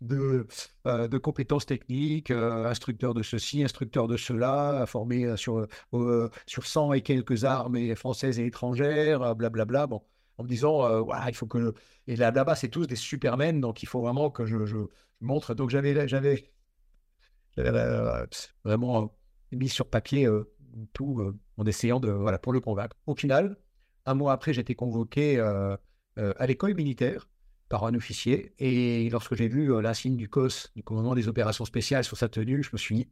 de, euh, de compétences techniques, euh, instructeur de ceci, instructeur de cela, formé sur, sur 100 et quelques armes françaises et étrangères, blablabla. Bon, en me disant, il faut que. Et là, là-bas, c'est tous des supermen, donc il faut vraiment que je, je montre. Donc j'avais, j'avais, vraiment mis sur papier tout en essayant de, voilà, pour le convaincre. Au final, un mois après, j'étais convoqué euh, euh, à l'école militaire par un officier. Et lorsque j'ai vu euh, l'insigne du COS, du commandement des opérations spéciales, sur sa tenue, je me suis dit,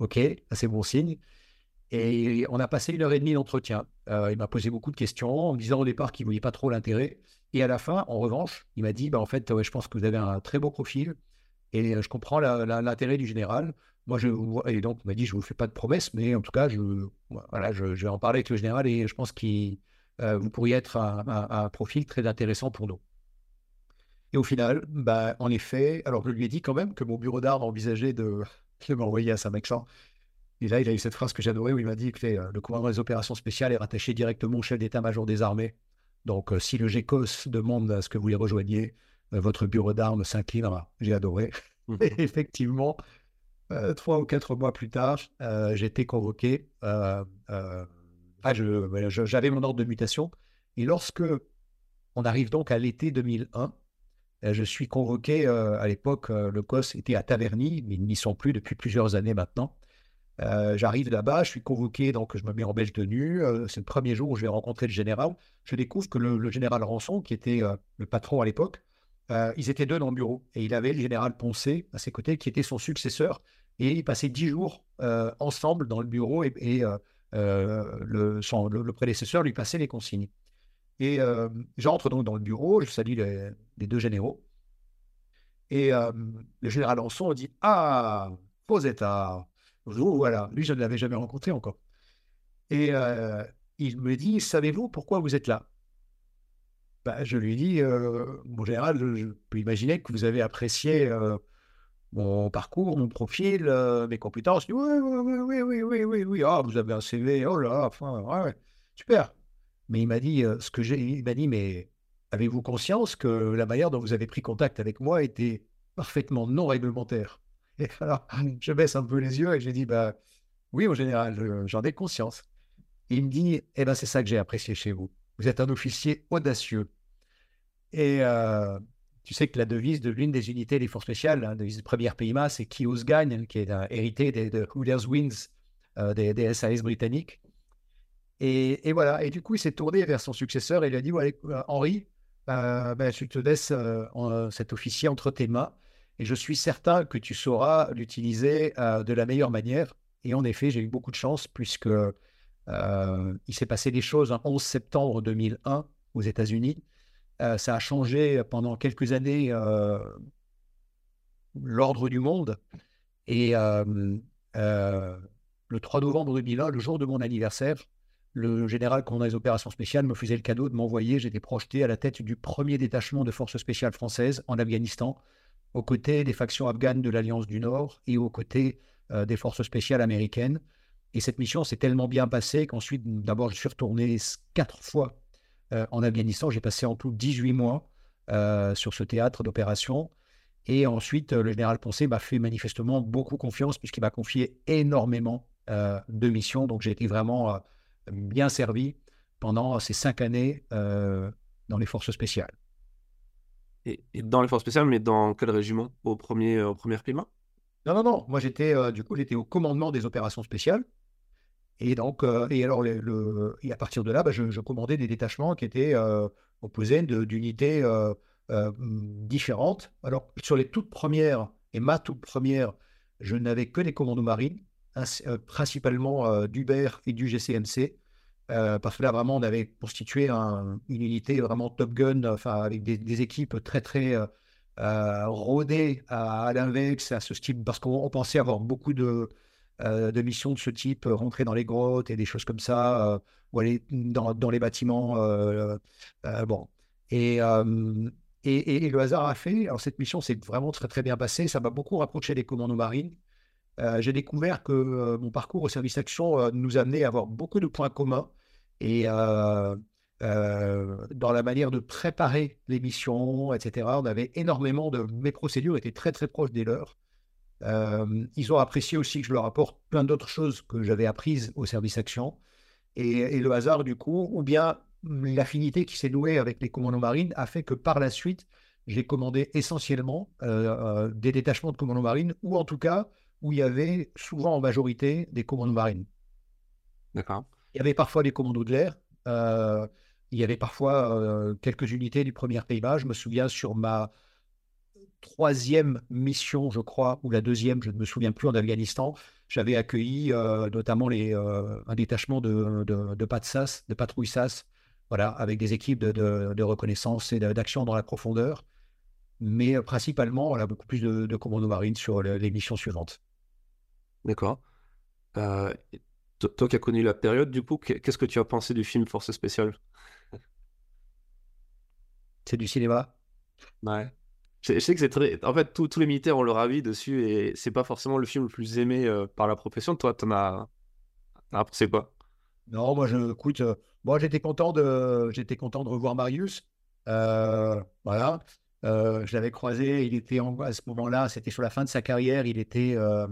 OK, c'est bon signe. Et on a passé une heure et demie d'entretien. il m'a posé beaucoup de questions en me disant au départ qu'il ne voyait pas trop l'intérêt. Et à la fin, en revanche, il m'a dit, bah, en fait, je pense que vous avez un très beau profil et je comprends l'intérêt du général. Moi, je, et donc, il m'a dit, je ne vous fais pas de promesses, mais en tout cas, je, voilà, je, vais en parler avec le général et je pense qu'il vous pourriez être un, profil très intéressant pour nous. Et au final, bah, en effet, alors je lui ai dit quand même que mon bureau d'art envisageait de, m'envoyer à Saint-Maxent. Et là, il a eu cette phrase que j'adorais où il m'a dit que euh, le commandant des opérations spéciales est rattaché directement au chef d'état-major des armées. Donc, euh, si le GECOS demande à ce que vous les rejoigniez, votre bureau d'armes s'inclinera. J'ai adoré. Mmh. Et effectivement, trois ou quatre mois plus tard, j'ai été convoqué ah, j'avais mon ordre de mutation. Et lorsque on arrive donc à l'été 2001, euh, je suis convoqué, euh, à l'époque, euh, le COS était à Taverny, mais ils n'y sont plus depuis plusieurs années maintenant. J'arrive là-bas, je suis convoqué, donc je me mets en belle tenue. c'est le premier jour où je vais rencontrer le général. Je découvre que le, général Rançon, qui était le patron à l'époque, ils étaient deux dans le bureau. Et il avait le général Poncé à ses côtés, qui était son successeur. Et ils passaient dix jours ensemble dans le bureau et euh, le, son, le, prédécesseur lui passait les consignes. Et euh, j'entre donc dans le bureau, je salue les, deux généraux. Et euh, le général Lançon dit Ah, faux état. Voilà, lui, je ne l'avais jamais rencontré encore. Et il me dit Savez-vous pourquoi vous êtes là? Ben, Je lui dis Mon général, je peux imaginer que vous avez apprécié mon parcours, mon profil, euh, mes compétences. Oui, oui, oui, oui, oui, oui, oui, Ah, vous avez un CV, oh là, enfin, ouais, super. Mais il m'a dit, euh, ce que j'ai, il m'a dit, mais avez-vous conscience que la manière dont vous avez pris contact avec moi était parfaitement non réglementaire? Et alors, je baisse un peu les yeux et j'ai dit, bah, oui, au général, j'en ai conscience. Et il me dit, eh ben, c'est ça que j'ai apprécié chez vous. Vous êtes un officier audacieux. Et euh, tu sais que la devise de l'une des unités des forces spéciales, la devise de première PIMA, c'est qui ose gagne, qui est hérité des, de Hooders Wins euh, des, SAS britanniques. Et, voilà. Et du coup, il s'est tourné vers son successeur et il a dit voilà, euh, Henri, euh, ben, je te laisse cet officier entre tes mains et je suis certain que tu sauras l'utiliser de la meilleure manière. Et en effet, j'ai eu beaucoup de chance puisque il s'est passé des choses un 11 septembre 2001 aux États-Unis euh, ça a changé pendant quelques années euh, l'ordre du monde. Et euh, le 3 novembre 2001, le jour de mon anniversaire, le général commandant des opérations spéciales me faisait le cadeau de m'envoyer, j'étais projeté à la tête du premier détachement de forces spéciales françaises en Afghanistan, aux côtés des factions afghanes de l'Alliance du Nord et aux côtés des forces spéciales américaines. Et cette mission s'est tellement bien passée qu'ensuite, d'abord, je suis retourné quatre fois en Afghanistan. J'ai passé en tout 18 mois euh, sur ce théâtre d'opération. Et ensuite, euh, le général Poncé m'a fait manifestement beaucoup confiance puisqu'il m'a confié énormément de missions. Donc, j'ai été vraiment bien servi pendant ces cinq années dans les forces spéciales. Et, dans les forces spéciales, mais dans quel régiment? Au premier, au premier Non, non, non. Moi, j'étais du coup, j'étais au commandement des opérations spéciales. Et donc, euh, et alors, le, à partir de là, bah, je, commandais des détachements qui étaient euh, composé d'unités différentes. Alors, sur les toutes premières, et ma toute première, je n'avais que des commandos marines, principalement d'Uber et du GCMC. parce que là, vraiment, on avait constitué une unité vraiment Top Gun, enfin, avec des, équipes très, très rodées à, l'invex, à ce style, parce qu'on pensait avoir beaucoup de, de missions de ce type, rentrer dans les grottes et des choses comme ça, ou aller dans, dans les bâtiments. bon. Et, et, le hasard a fait, alors cette mission s'est vraiment très très bien passée, ça m'a beaucoup rapproché des commandos marines. Euh, j'ai découvert que euh, mon parcours au service action euh, nous amenait à avoir beaucoup de points communs et dans la manière de préparer les missions, etc. On avait énormément de mes procédures étaient très très proches des leurs. Ils ont apprécié aussi que je leur apporte plein d'autres choses que j'avais apprises au service action. Et, et, le hasard, du coup, ou bien l'affinité qui s'est nouée avec les commandos marines a fait que par la suite, j'ai commandé essentiellement euh, euh, des détachements de commandos marines, ou en tout cas où il y avait souvent en majorité des commandos marines. D'accord. Il y avait parfois des commandos de l'air, euh, il y avait parfois quelques unités du premier Pays-Bas. Je me souviens sur ma troisième mission, je crois, ou la deuxième, je ne me souviens plus, en Afghanistan, j'avais accueilli notamment les, un détachement de, de, de de patrouille SAS, voilà, avec des équipes de, reconnaissance et d'action dans la profondeur, mais euh, principalement, a beaucoup plus de, commandos marines sur les missions suivantes. D'accord. Euh, toi qui as connu la période, du coup, qu'est-ce que tu as pensé du film Force Spéciale C'est du cinéma? Ouais. Je, sais que c'est très. En fait, tous les militaires ont leur avis dessus et c'est pas forcément le film le plus aimé euh, par la profession. Toi, t'en as. As pensé quoi? Non, moi, je, écoute, Bon, j'étais content de, content de revoir Marius. Euh, voilà. Euh, je l'avais croisé, il était à ce moment-là, c'était sur la fin de sa carrière, il était, euh,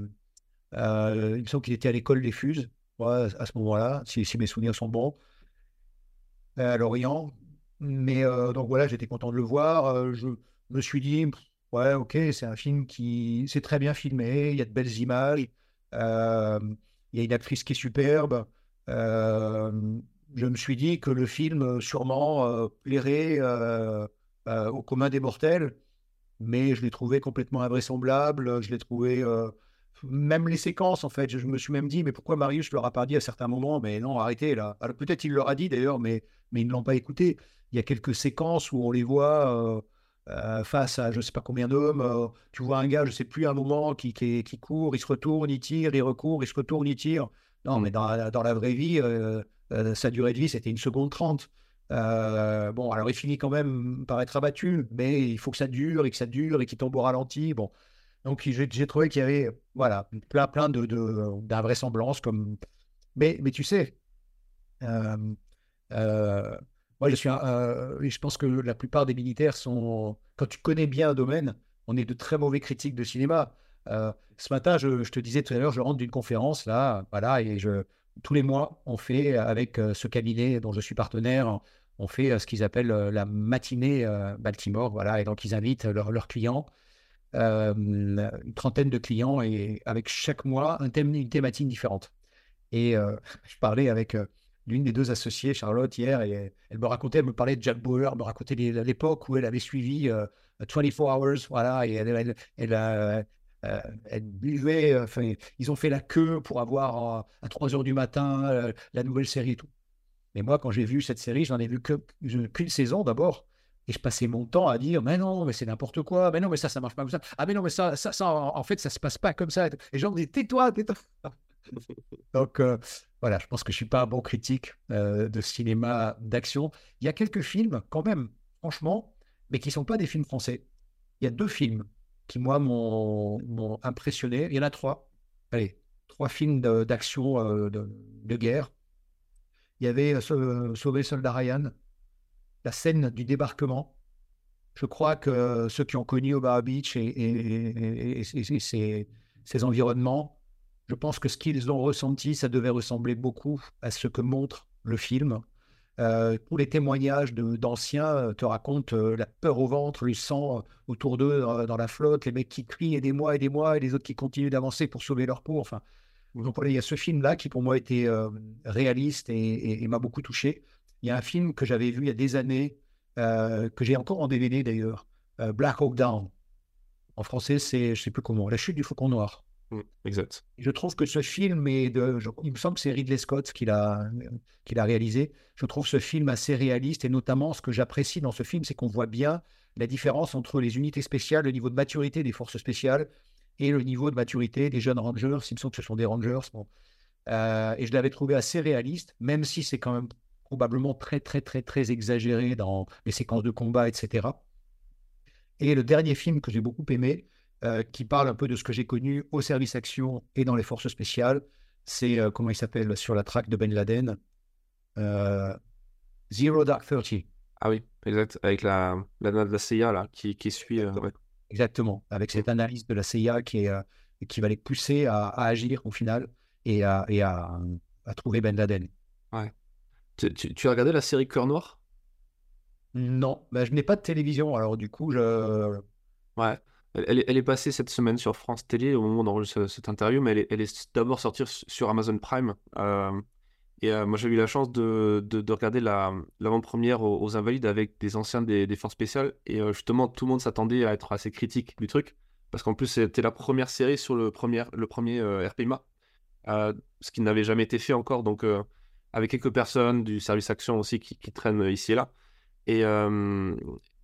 il me semble qu'il était à l'école des Fuses, à ce moment-là, si, mes souvenirs sont bons, à Lorient. Mais donc voilà, j'étais content de le voir. je me suis dit, ouais, ok, c'est un film qui, c'est très bien filmé, il y a de belles images, il y a une actrice qui est superbe je me suis dit que le film euh, sûrement euh, plairait euh, au commun des mortels, mais je l'ai trouvé complètement invraisemblable. Je l'ai trouvé même les séquences, en fait, je, me suis même dit, mais pourquoi Marius ne leur a pas dit à certains moments, mais non, arrêtez là. Alors peut-être il leur a dit d'ailleurs, mais, mais ils ne l'ont pas écouté. Il y a quelques séquences où on les voit face à je ne sais pas combien d'hommes. tu vois un gars, je ne sais plus, un moment qui, qui, qui, court, il se retourne, il tire, il recourt, il se retourne, il tire. Non, mais dans, dans la vraie vie, euh, sa durée de vie, c'était une seconde trente. Euh, bon, alors il finit quand même par être abattu, mais il faut que ça dure et que ça dure et qu'il tombe au ralenti. Bon, donc j'ai trouvé qu'il y avait voilà plein plein de d'invraisemblances comme. Mais mais tu sais, euh, moi je suis je pense que la plupart des militaires sont quand tu connais bien un domaine, on est de très mauvais critiques de cinéma. ce matin, je, te disais tout à l'heure, je rentre d'une conférence là, voilà, et je tous les mois, on fait avec euh, ce cabinet dont je suis partenaire, on fait euh, ce qu'ils appellent euh, la matinée Baltimore. Voilà, et donc ils invitent leurs clients, une trentaine de clients, et avec chaque mois un thème, une thématique différente. Et je parlais avec l'une des deux associées, Charlotte, hier, elle me racontait, elle me parlait de Jack Bauer, me racontait l'époque où elle avait suivi 24 Hours, voilà, et elle, elle, euh, elle buvait, euh, enfin, ils ont fait la queue pour avoir euh, à 3 heures du matin la nouvelle série et tout. Mais moi, quand j'ai vu cette série, j'en ai vu qu'une saison d'abord. Et je passais mon temps à dire, mais non, mais c'est n'importe quoi, mais non, mais ça, ça marche pas comme ça. Ah, mais non, mais ça, ça, ça en, fait, ça se passe pas comme ça. Et gens disent, tais-toi, tais-toi. Donc, voilà, je pense que je suis pas un bon critique de cinéma d'action. Il y a quelques films, quand même, franchement, mais qui sont pas des films français. Il y a deux films qui, moi, m'ont impressionné. Il y en a trois. Allez, trois films d'action euh, de, guerre. Il y avait euh, Sauver Soldat Ryan, la scène du débarquement. Je crois que ceux qui ont connu Omaha Beach et, ces, environnements, je pense que ce qu'ils ont ressenti, ça devait ressembler beaucoup à ce que montre le film. Euh, tous les témoignages d'anciens euh, te racontent euh, la peur au ventre, le sang autour d'eux dans, la flotte, les mecs qui crient et des mois et et les autres qui continuent d'avancer pour sauver leur peau. Enfin, donc voilà, il y a ce film-là qui pour moi était réaliste et, m'a beaucoup touché. Il y a un film que j'avais vu il y a des années que j'ai encore en DVD d'ailleurs, Black Hawk Down. En français, c'est, je sais plus comment, La chute du faucon noir. Mmh, exact. Je trouve que ce film est de. il me semble que c'est Ridley Scott qui l'a, réalisé. Je trouve ce film assez réaliste et notamment ce que j'apprécie dans ce film, c'est qu'on voit bien la différence entre les unités spéciales, le niveau de maturité des forces spéciales et le niveau de maturité des jeunes rangers. Il me semble que ce sont des rangers. Euh, et je l'avais trouvé assez réaliste, même si c'est quand même probablement très, très, très, très exagéré dans les séquences de combat, etc. Et le dernier film que j'ai beaucoup aimé, euh, qui parle un peu de ce que j'ai connu au service action et dans les forces spéciales. C'est, euh, comment il s'appelle, sur la traque de Ben Laden, euh, Zero Dark Thirty. Ah oui, exact, avec la, la de la CIA là, qui, qui suit. Exactement, avec cette analyse de la CIA qui, est, qui va les pousser à, agir au final et à, et à, à trouver Ben Laden. Ouais. Tu, tu, as regardé la série Cœur Noir? Non, ben, je n'ai pas de télévision, alors du coup, je. Ouais. Elle, est passée cette semaine sur France Télé au moment d'enregistrer cette interview, mais elle est, d'abord sortie sur Amazon Prime. Euh, et euh, moi, j'ai eu la chance de, de, regarder l'avant-première aux, Invalides avec des anciens des, forces spéciales. Et euh, justement, tout le monde s'attendait à être assez critique du truc. Parce qu'en plus, c'était la première série sur le premier, le premier RPMA, ce qui n'avait jamais été fait encore. Donc, avec quelques personnes du service action aussi qui, qui traînent ici et là. Et,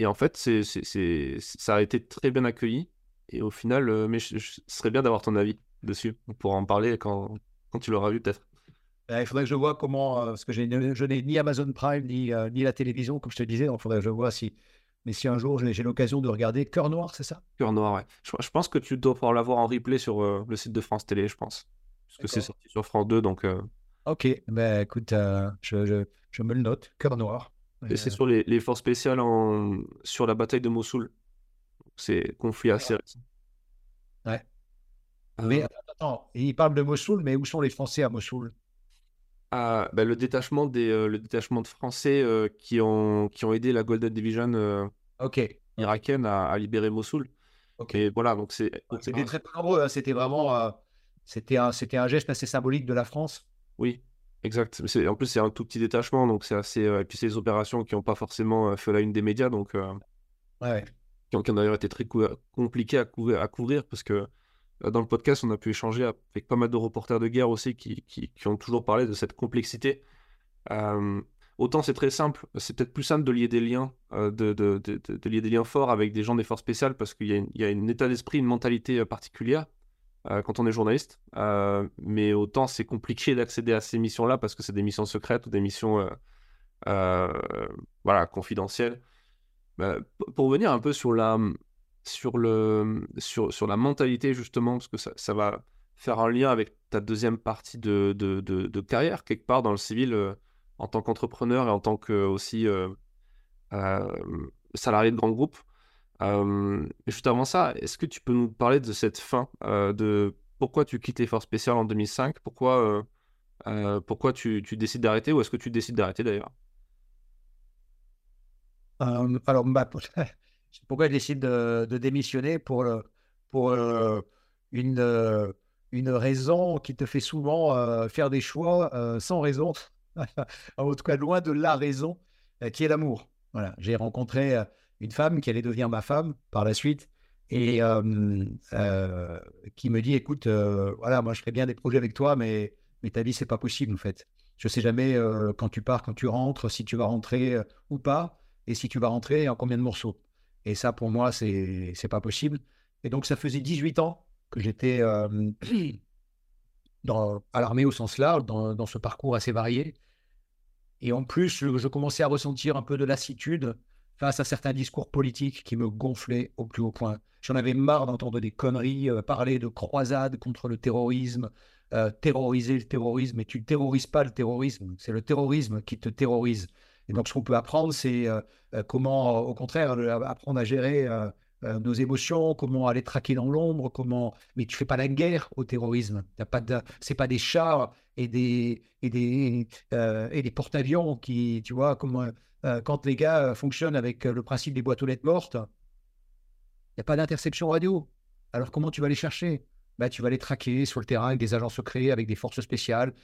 et en fait, c'est, c'est, ça a été très bien accueilli. Et au final, mais ce serait bien d'avoir ton avis dessus. On pourra en parler quand, quand tu l'auras vu peut-être. Bah, il faudrait que je vois comment, parce que je n'ai ni Amazon Prime ni, ni la télévision, comme je te disais. Donc, il faudrait que je vois si, mais si un jour j'ai l'occasion de regarder Cœur Noir, c'est ça? Cœur Noir, ouais. Je, pense que tu dois pouvoir l'avoir en replay sur le site de France Télé, je pense. Parce que c'est sorti sur France 2, donc. Ok, ben écoute, je, je, je, me le note, Cœur Noir. Et c'est sur les, forces spéciales en... sur la bataille de Mossoul. C'est conflit assez récent. Ouais. Ah. Mais attends, il parle de Mossoul, mais où sont les Français à Mossoul? Ah, ben, le, détachement des, euh, le détachement de Français euh, qui, ont, qui ont aidé la Golden Division euh, irakienne à, libérer Mossoul. Ok. Et voilà, donc c'est. C'était très nombreux, hein. c'était vraiment. c'était un, un geste assez symbolique de la France. Oui, Exact. En plus, c'est un tout petit détachement, donc c'est assez. Euh, et puis, c'est des opérations qui n'ont pas forcément euh, fait la une des médias, donc. Euh, ouais. Qui ont, d'ailleurs été très compliquées à, couvrir, à couvrir, parce que dans le podcast, on a pu échanger avec pas mal de reporters de guerre aussi qui, qui, ont toujours parlé de cette complexité. autant c'est très simple, c'est peut-être plus simple de lier des liens, de, de, de, de, lier des liens forts avec des gens des forces spéciales parce qu'il y, y, a un état d'esprit, une mentalité particulière. Euh, quand on est journaliste. Euh, mais autant c'est compliqué d'accéder à ces missions-là parce que c'est des missions secrètes ou des missions euh, voilà, confidentielles. Bah, pour revenir un peu sur la, sur le, sur, sur la mentalité, justement, parce que ça, va faire un lien avec ta deuxième partie de, de, de, carrière, quelque part dans le civil, en tant qu'entrepreneur et en tant que aussi salarié de grand groupe. Euh, juste avant ça, est-ce que tu peux nous parler de cette fin, de pourquoi tu quittes les forces spéciales en 2005, pourquoi, pourquoi tu, tu décides d'arrêter, ou est-ce que tu décides d'arrêter d'ailleurs? Alors, bah, pourquoi je décide de, de démissionner? Pour, pour une, une raison qui te fait souvent faire des choix sans raison, en tout cas loin de la raison, qui est l'amour. Voilà, j'ai rencontré une femme qui allait devenir ma femme par la suite et euh, euh, qui me dit écoute, euh, voilà, moi je ferais bien des projets avec toi, mais, mais ta vie, c'est pas possible en fait. Je sais jamais quand tu pars, quand tu rentres, si tu vas rentrer ou pas, et si tu vas rentrer en combien de morceaux. Et ça, pour moi, c'est c'est pas possible. Et donc, ça faisait 18 ans que j'étais dans, à l'armée au sens large, dans, dans, ce parcours assez varié. Et en plus, je, je commençais à ressentir un peu de lassitude face à certains discours politiques qui me gonflaient au plus haut point. J'en avais marre d'entendre des conneries, euh, parler de croisade contre le terrorisme, euh, terroriser le terrorisme, mais tu ne terrorises pas le terrorisme, c'est le terrorisme qui te terrorise. Et donc ce qu'on peut apprendre, c'est euh, comment, au contraire, apprendre à gérer nos émotions, comment aller traquer dans l'ombre, comment. Mais tu fais pas la guerre au terrorisme. Ce pas de... c'est pas des chars et des et des et des porte-avions qui, tu vois, comment quand les gars euh, fonctionnent avec euh, le principe des boîtes aux lettres mortes, il n'y a pas d'interception radio. Alors comment tu vas les chercher? Bah, Tu vas les traquer sur le terrain avec des agents secrets, avec des forces spéciales.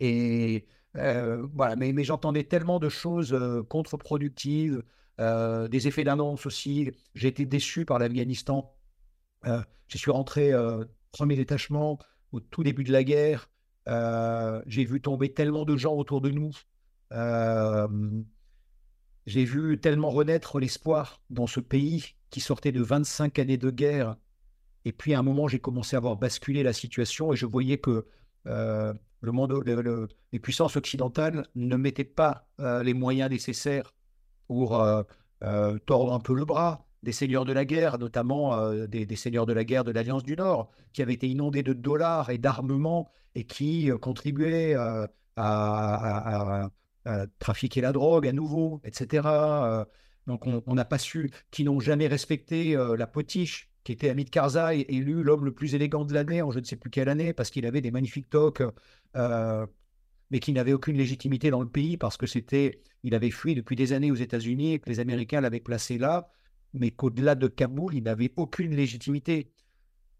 Et voilà, mais, j'entendais tellement de choses contre-productives, des effets d'annonce aussi. J'ai été déçu par l'Afghanistan. je suis rentré premier détachement au tout début de la guerre. j'ai vu tomber tellement de gens autour de nous. J'ai vu tellement renaître l'espoir dans ce pays qui sortait de 25 années de guerre. Et puis à un moment, j'ai commencé à voir basculer la situation et je voyais que le monde, les puissances occidentales ne mettaient pas les moyens nécessaires pour tordre un peu le bras des seigneurs de la guerre, notamment des, seigneurs de la guerre de l'Alliance du Nord, qui avaient été inondés de dollars et d'armements et qui contribuaient à, trafiquer la drogue à nouveau, etc. donc on n'a pas su, qui n'ont jamais respecté la potiche qui était Hamid Karzai, élu l'homme le plus élégant de l'année en je ne sais plus quelle année, parce qu'il avait des magnifiques toques, euh, mais qui n'avait aucune légitimité dans le pays, parce que c'était, il avait fui depuis des années aux États-Unis et que les Américains l'avaient placé là, mais qu'au-delà de Kaboul, il n'avait aucune légitimité.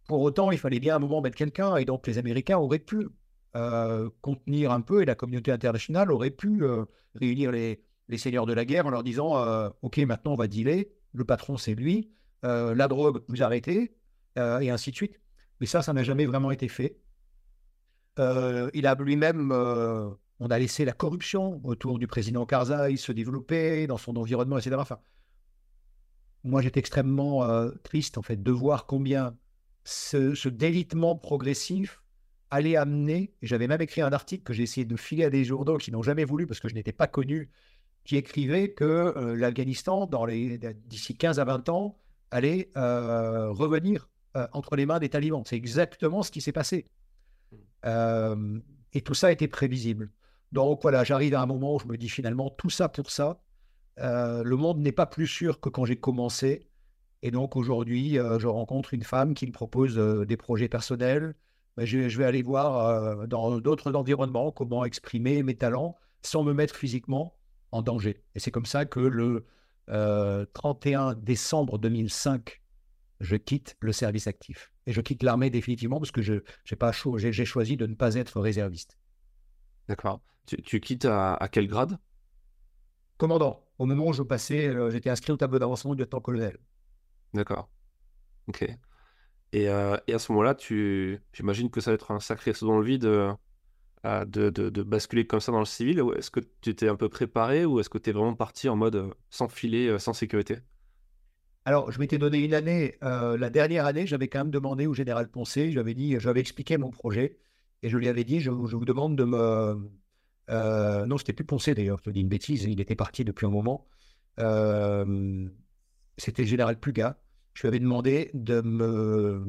Pour autant, il fallait bien un moment mettre quelqu'un, et donc les Américains auraient pu euh, contenir un peu, et la communauté internationale aurait pu euh, réunir les, les, seigneurs de la guerre en leur disant Ok, maintenant on va dealer, le patron c'est lui, euh, la drogue, vous arrêtez, euh, et ainsi de suite. Mais ça, ça n'a jamais vraiment été fait. Euh, il a lui-même, on a laissé la corruption autour du président Karzai se développer dans son environnement, etc. Enfin, moi, j'étais extrêmement triste, en fait, de voir combien ce, délitement progressif allait amener, j'avais même écrit un article que j'ai essayé de filer à des journaux qui n'ont jamais voulu parce que je n'étais pas connu, qui écrivait que l'Afghanistan, d'ici 15 à 20 ans, allait euh, revenir euh, entre les mains des talibans. C'est exactement ce qui s'est passé. Euh, et tout ça était prévisible. Donc voilà, j'arrive à un moment où je me dis finalement, tout ça pour ça, le monde n'est pas plus sûr que quand j'ai commencé. Et donc aujourd'hui, je rencontre une femme qui me propose des projets personnels. Je, je, vais aller voir dans d'autres environnements comment exprimer mes talents sans me mettre physiquement en danger. Et c'est comme ça que le, 31 euh, décembre 2005, je quitte le service actif. Et je quitte l'armée définitivement parce que je j'ai pas j'ai choisi de ne pas être réserviste. D'accord. Tu, quittes à, quel grade? Commandant. Au moment où je passais, euh, j'étais inscrit au tableau d'avancement du lieutenant-colonel. D'accord. Ok. Et, euh, et à ce moment-là, tu... j'imagine que ça va être un sacré saut dans le vide de, basculer comme ça dans le civil Est-ce que tu étais un peu préparé ou est-ce que tu es vraiment parti en mode euh, sans filet, euh, sans sécurité? Alors, je m'étais donné une année. Euh, la dernière année, j'avais quand même demandé au général Poncé, j'avais dit, j'avais expliqué mon projet et je lui avais dit, je, vous demande de me. Euh, non, c'était plus Poncé d'ailleurs, je dis une bêtise, il était parti depuis un moment. c'était le général Puga. Je lui avais demandé de me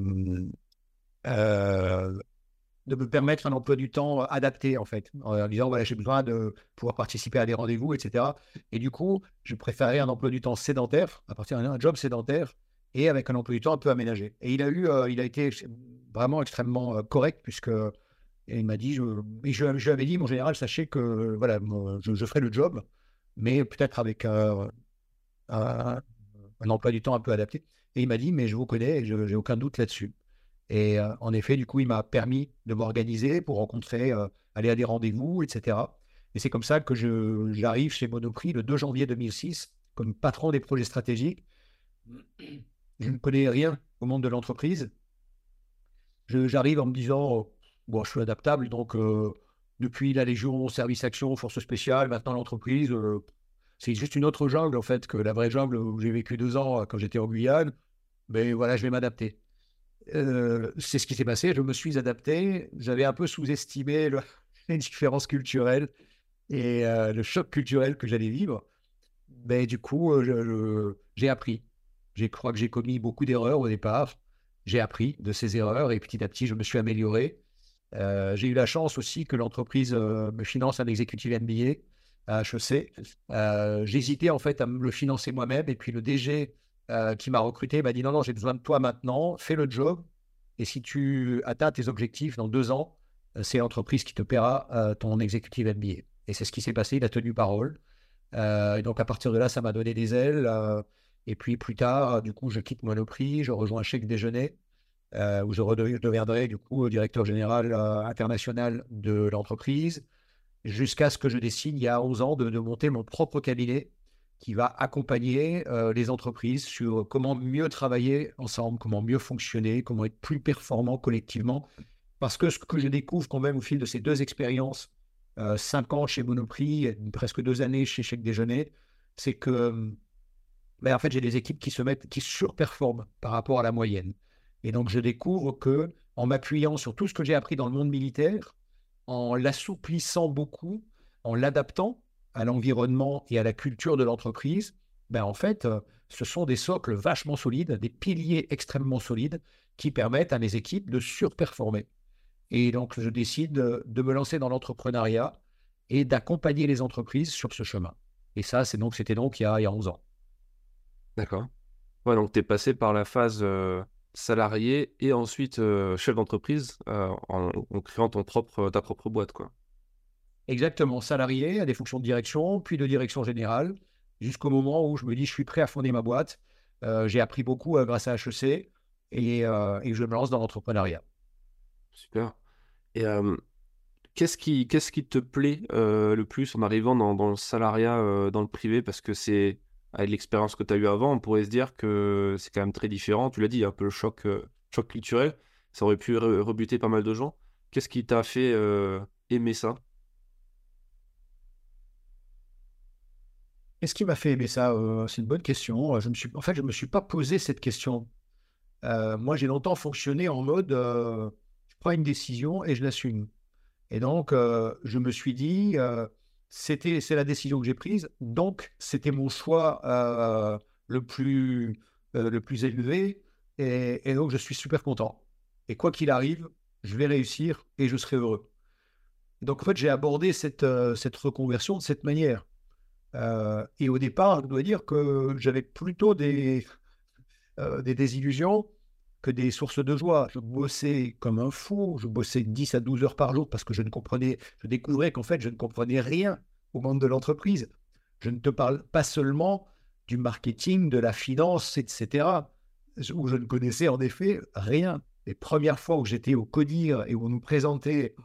de me permettre un emploi du temps adapté, en fait, en disant, voilà, j'ai besoin de pouvoir participer à des rendez-vous, etc. Et du coup, je préférais un emploi du temps sédentaire, à partir d'un job sédentaire, et avec un emploi du temps un peu aménagé. Et il a eu, il a été vraiment extrêmement correct, puisque il m'a dit, je, je, lui avais dit, mon général, sachez que voilà, je, ferai le job, mais peut-être avec un, un, emploi du temps un peu adapté. Et il m'a dit, mais je vous connais, je n'ai aucun doute là-dessus. Et euh, en effet, du coup, il m'a permis de m'organiser pour rencontrer, euh, aller à des rendez-vous, etc. Et c'est comme ça que j'arrive chez Monoprix le 2 janvier 2006 comme patron des projets stratégiques. Je ne connais rien au monde de l'entreprise. J'arrive en me disant, bon, je suis adaptable, donc euh, depuis la Légion, service action, force spéciale, maintenant l'entreprise, c'est juste une autre jungle en fait que la vraie jungle où j'ai vécu deux ans quand j'étais en Guyane. Mais voilà, je vais m'adapter. Euh, c'est ce qui s'est passé. Je me suis adapté. J'avais un peu sous-estimé les différences culturelles et euh, le choc culturel que j'allais vivre. Mais du coup, euh, j'ai appris. Je crois que j'ai commis beaucoup d'erreurs au départ. J'ai appris de ces erreurs et petit à petit, je me suis amélioré. j'ai eu la chance aussi que l'entreprise me finance un exécutif MBA à HEC. J'hésitais en fait à me le financer moi-même et puis le DG euh, qui m'a recruté m'a dit non, non, j'ai besoin de toi maintenant, fais le job. Et si tu atteins tes objectifs dans deux ans, euh, c'est l'entreprise qui te paiera euh, ton exécutif MBA. Et c'est ce qui s'est passé, il a tenu parole. et donc à partir de là, ça m'a donné des ailes. et puis plus tard, du coup, je quitte Monoprix, je rejoins Chèque Déjeuner, où je, deviendrai du coup directeur général international de l'entreprise. jusqu'à ce que je décide, il y a 11 ans, de, monter mon propre cabinet qui va accompagner les entreprises sur comment mieux travailler ensemble, comment mieux fonctionner, comment être plus performant collectivement. Parce que ce que je découvre quand même au fil de ces deux expériences, cinq ans chez Monoprix, presque deux années chez Chèque Déjeuner, c'est que ben, en fait, j'ai des équipes qui se mettent, qui surperforment par rapport à la moyenne. Et donc, je découvre que en m'appuyant sur tout ce que j'ai appris dans le monde militaire, en l'assouplissant beaucoup, en l'adaptant à l'environnement et à la culture de l'entreprise, ben en fait, euh, ce sont des socles vachement solides, des piliers extrêmement solides qui permettent à mes équipes de surperformer. Et donc, je décide de, me lancer dans l'entrepreneuriat et d'accompagner les entreprises sur ce chemin. Et ça, donc, c'était donc il y, a, il y a 11 ans. D'accord. Donc tu es passé par la phase euh, salarié et ensuite euh, chef d'entreprise euh, en, créant ton propre, ta propre boîte. Quoi. Exactement, salarié à des fonctions de direction, puis de direction générale, jusqu'au moment où je me dis je suis prêt à fonder ma boîte. J'ai appris beaucoup grâce à HEC et, et, je me lance dans l'entrepreneuriat. Super. Et qu'est-ce qui, te plaît le plus en arrivant dans, le salariat, dans le privé? Parce que c'est avec l'expérience que tu as eue avant, on pourrait se dire que c'est quand même très différent. Tu l'as dit, il y a un peu le choc, euh, culturel. Ça aurait pu rebuter pas mal de gens. Qu'est-ce qui t'a fait euh, aimer ça? Qu'est-ce qui m'a fait aimer ça euh, C'est une bonne question. Suis... En fait, je ne me suis pas posé cette question. moi, j'ai longtemps fonctionné en mode je prends une décision et je l'assume. Et donc, je me suis dit c'était c'est la décision que j'ai prise, donc c'était mon choix euh, le plus euh, le plus élevé, et, donc je suis super content. Et quoi qu'il arrive, je vais réussir et je serai heureux. Donc en fait, j'ai abordé cette, euh, cette reconversion de cette manière. Et au départ, je dois dire que j'avais plutôt des, des désillusions que des sources de joie. Je bossais comme un fou, je bossais 10 à 12 heures par jour parce que je ne comprenais, je découvrais qu'en fait, je ne comprenais rien au monde de l'entreprise. Je ne te parle pas seulement du marketing, de la finance, etc., où je ne connaissais en effet rien. Les premières fois où j'étais au CODIR et où on nous présentait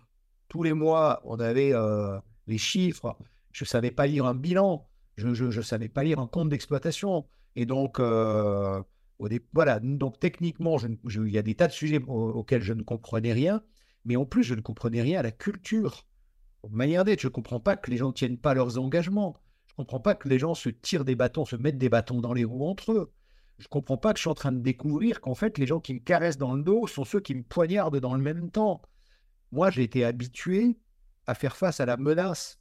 tous les mois, on avait euh, les chiffres, je ne savais pas lire un bilan, je ne savais pas lire un compte d'exploitation. Et donc, euh, voilà, donc techniquement, il y a des tas de sujets auxquels je ne comprenais rien, mais en plus, je ne comprenais rien à la culture, manière d'être. Je ne comprends pas que les gens ne tiennent pas leurs engagements. Je ne comprends pas que les gens se tirent des bâtons, se mettent des bâtons dans les roues entre eux. Je ne comprends pas que je suis en train de découvrir qu'en fait, les gens qui me caressent dans le dos sont ceux qui me poignardent dans le même temps. Moi, j'ai été habitué à faire face à la menace,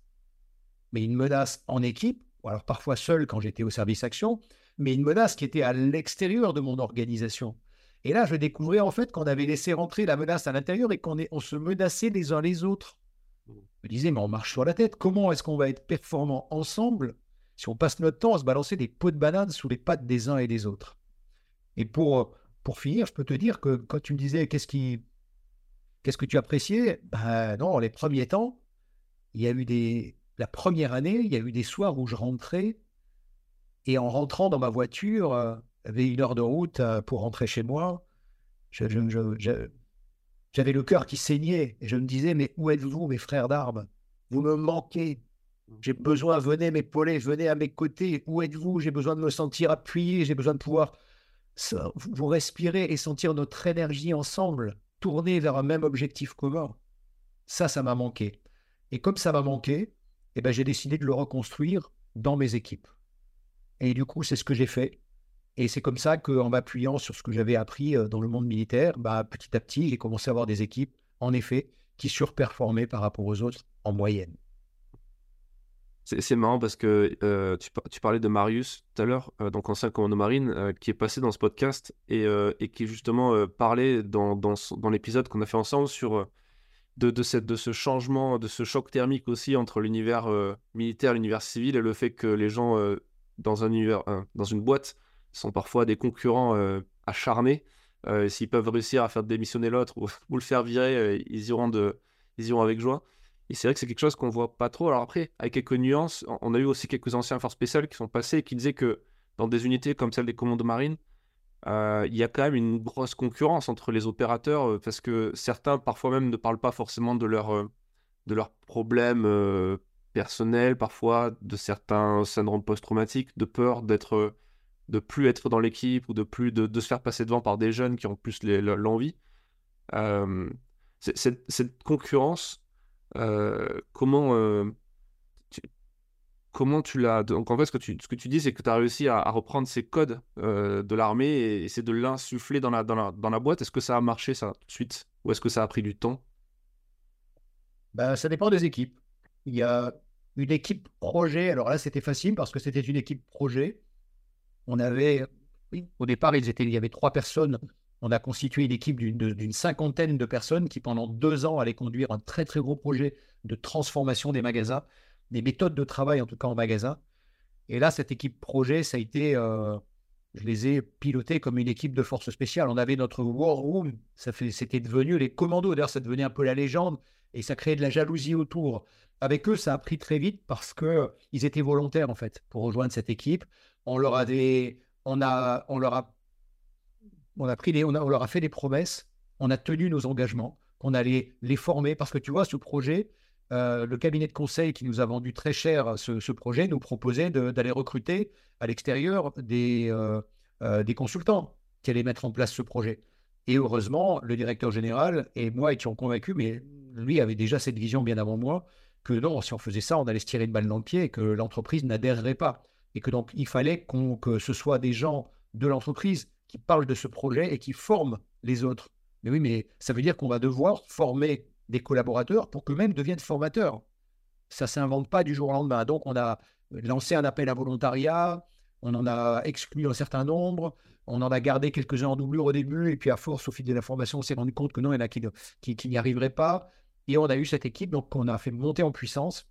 mais une menace en équipe, ou alors parfois seul quand j'étais au service action, mais une menace qui était à l'extérieur de mon organisation. Et là, je découvrais en fait qu'on avait laissé rentrer la menace à l'intérieur et qu'on on se menaçait les uns les autres. Je me disais, mais on marche sur la tête. Comment est-ce qu'on va être performant ensemble si on passe notre temps à se balancer des pots de bananes sous les pattes des uns et des autres? Et pour, pour finir, je peux te dire que quand tu me disais qu'est-ce qui qu'est-ce que tu appréciais? Ben non, les premiers temps, il y a eu des la première année, il y a eu des soirs où je rentrais et en rentrant dans ma voiture, euh, avait une heure de route euh, pour rentrer chez moi. j'avais le cœur qui saignait et je me disais, mais où êtes-vous, mes frères d'armes? Vous me manquez. J'ai besoin, venez m'épauler, venez à mes côtés. Où êtes-vous? J'ai besoin de me sentir appuyé, j'ai besoin de pouvoir vous respirer et sentir notre énergie ensemble, tourner vers un même objectif commun. Ça, ça m'a manqué. Et comme ça m'a manqué, eh ben, j'ai décidé de le reconstruire dans mes équipes. Et du coup, c'est ce que j'ai fait. Et c'est comme ça qu'en m'appuyant sur ce que j'avais appris euh, dans le monde militaire, bah, petit à petit, j'ai commencé à avoir des équipes, en effet, qui surperformaient par rapport aux autres en moyenne. C'est marrant parce que euh, tu, parlais de Marius tout à l'heure, euh, donc ancien commando marine, qui est passé dans ce podcast et, qui justement parlait dans, dans, dans l'épisode qu'on a fait ensemble sur de, de, cette, de ce changement, de ce choc thermique aussi entre l'univers militaire et l'univers civil et le fait que les gens dans, un univers, dans une boîte sont parfois des concurrents euh, acharnés. Euh, s'ils peuvent réussir à faire démissionner l'autre ou, le faire virer, euh, ils, iront de, ils iront avec joie. Et c'est vrai que c'est quelque chose qu'on voit pas trop. Alors après, avec quelques nuances, on a eu aussi quelques anciens forces spéciales qui sont passés et qui disaient que dans des unités comme celle des commandos marines, il y a quand même une grosse concurrence entre les opérateurs parce que certains parfois même ne parlent pas forcément de leur de leurs problèmes personnels, parfois de certains syndromes post-traumatiques, de peur d'être, de plus être dans l'équipe ou de plus de, se faire passer devant par des jeunes qui ont plus l'envie. cette, concurrence, comment comment tu l'as. Donc, en fait, ce que tu, ce que tu dis, c'est que tu as réussi à, reprendre ces codes de l'armée et essayer de l'insuffler dans la, boîte. Est-ce que ça a marché, ça, tout de suite? Ou est-ce que ça a pris du temps? Ben, Ça dépend des équipes. Il y a une équipe projet. Alors là, c'était facile parce que c'était une équipe projet. On avait, au départ, il y avait trois personnes. On a constitué une équipe d'une cinquantaine de personnes qui, pendant deux ans, allaient conduire un très, très gros projet de transformation des magasins, des méthodes de travail, en tout cas en magasin. Et là, cette équipe projet, ça a été, euh, je les ai pilotés comme une équipe de force spéciale. On avait notre war room, ça fait, c'était devenu les commandos. D'ailleurs, ça devenait un peu la légende et ça créait de la jalousie autour. Avec eux, ça a pris très vite parce que ils étaient volontaires en fait pour rejoindre cette équipe. On leur avait, on a, on leur a, on a pris des, on, leur a fait des promesses. On a tenu nos engagements. On allait les former parce que tu vois, ce projet, euh, le cabinet de conseil qui nous a vendu très cher ce, projet nous proposait d'aller recruter à l'extérieur des, euh, euh, des consultants qui allaient mettre en place ce projet. Et heureusement, le directeur général et moi étions convaincus, mais lui avait déjà cette vision bien avant moi, que non, si on faisait ça, on allait se tirer une balle dans le pied et que l'entreprise n'adhérerait pas. Et que donc, il fallait que ce soit des gens de l'entreprise qui parlent de ce projet et qui forment les autres. Mais oui, mais ça veut dire qu'on va devoir former des collaborateurs pour qu'eux-mêmes deviennent formateurs. Ça ne s'invente pas du jour au lendemain. Donc, on a lancé un appel à volontariat, on en a exclu un certain nombre, on en a gardé quelques-uns en doublure au début, et puis à force, au fil de l'information, on s'est rendu compte que non, il y en a qui, n'y arriveraient pas. Et on a eu cette équipe donc qu'on a fait monter en puissance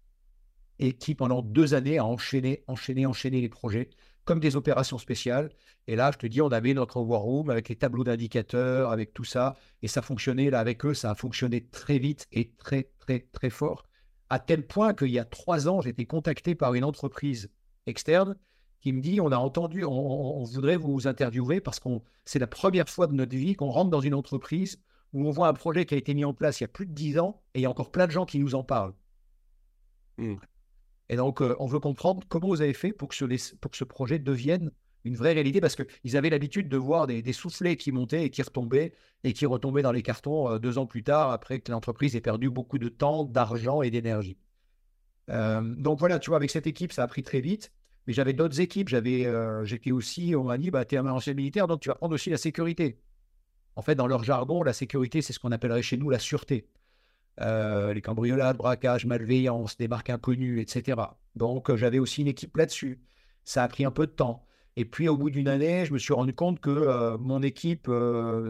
et qui, pendant deux années, a enchaîné, enchaîné, enchaîné les projets comme des opérations spéciales. Et là, je te dis, on avait notre war room avec les tableaux d'indicateurs, avec tout ça. Et ça fonctionnait, là, avec eux, ça a fonctionné très vite et très, très, très fort. À tel point qu'il y a trois ans, j'ai été contacté par une entreprise externe qui me dit on a entendu, on, voudrait vous interviewer parce que c'est la première fois de notre vie qu'on rentre dans une entreprise où on voit un projet qui a été mis en place il y a plus de dix ans et il y a encore plein de gens qui nous en parlent. Mmh. Et donc, euh, on veut comprendre comment vous avez fait pour que ce, projet devienne une vraie réalité parce qu'ils avaient l'habitude de voir des, soufflets qui montaient et qui retombaient et qui retombaient dans les cartons euh, deux ans plus tard après que l'entreprise ait perdu beaucoup de temps, d'argent et d'énergie. Euh, donc voilà, tu vois, avec cette équipe, ça a pris très vite. Mais j'avais d'autres équipes. J'avais, j'étais aussi, on m'a dit, bah, tu es un ancien militaire, donc tu vas prendre aussi la sécurité. En fait, dans leur jargon, la sécurité, c'est ce qu'on appellerait chez nous la sûreté. Euh, les cambriolades, braquages, malveillance, des marques inconnues, etc. Donc, euh, j'avais aussi une équipe là-dessus. Ça a pris un peu de temps. Et puis, au bout d'une année, je me suis rendu compte que mon équipe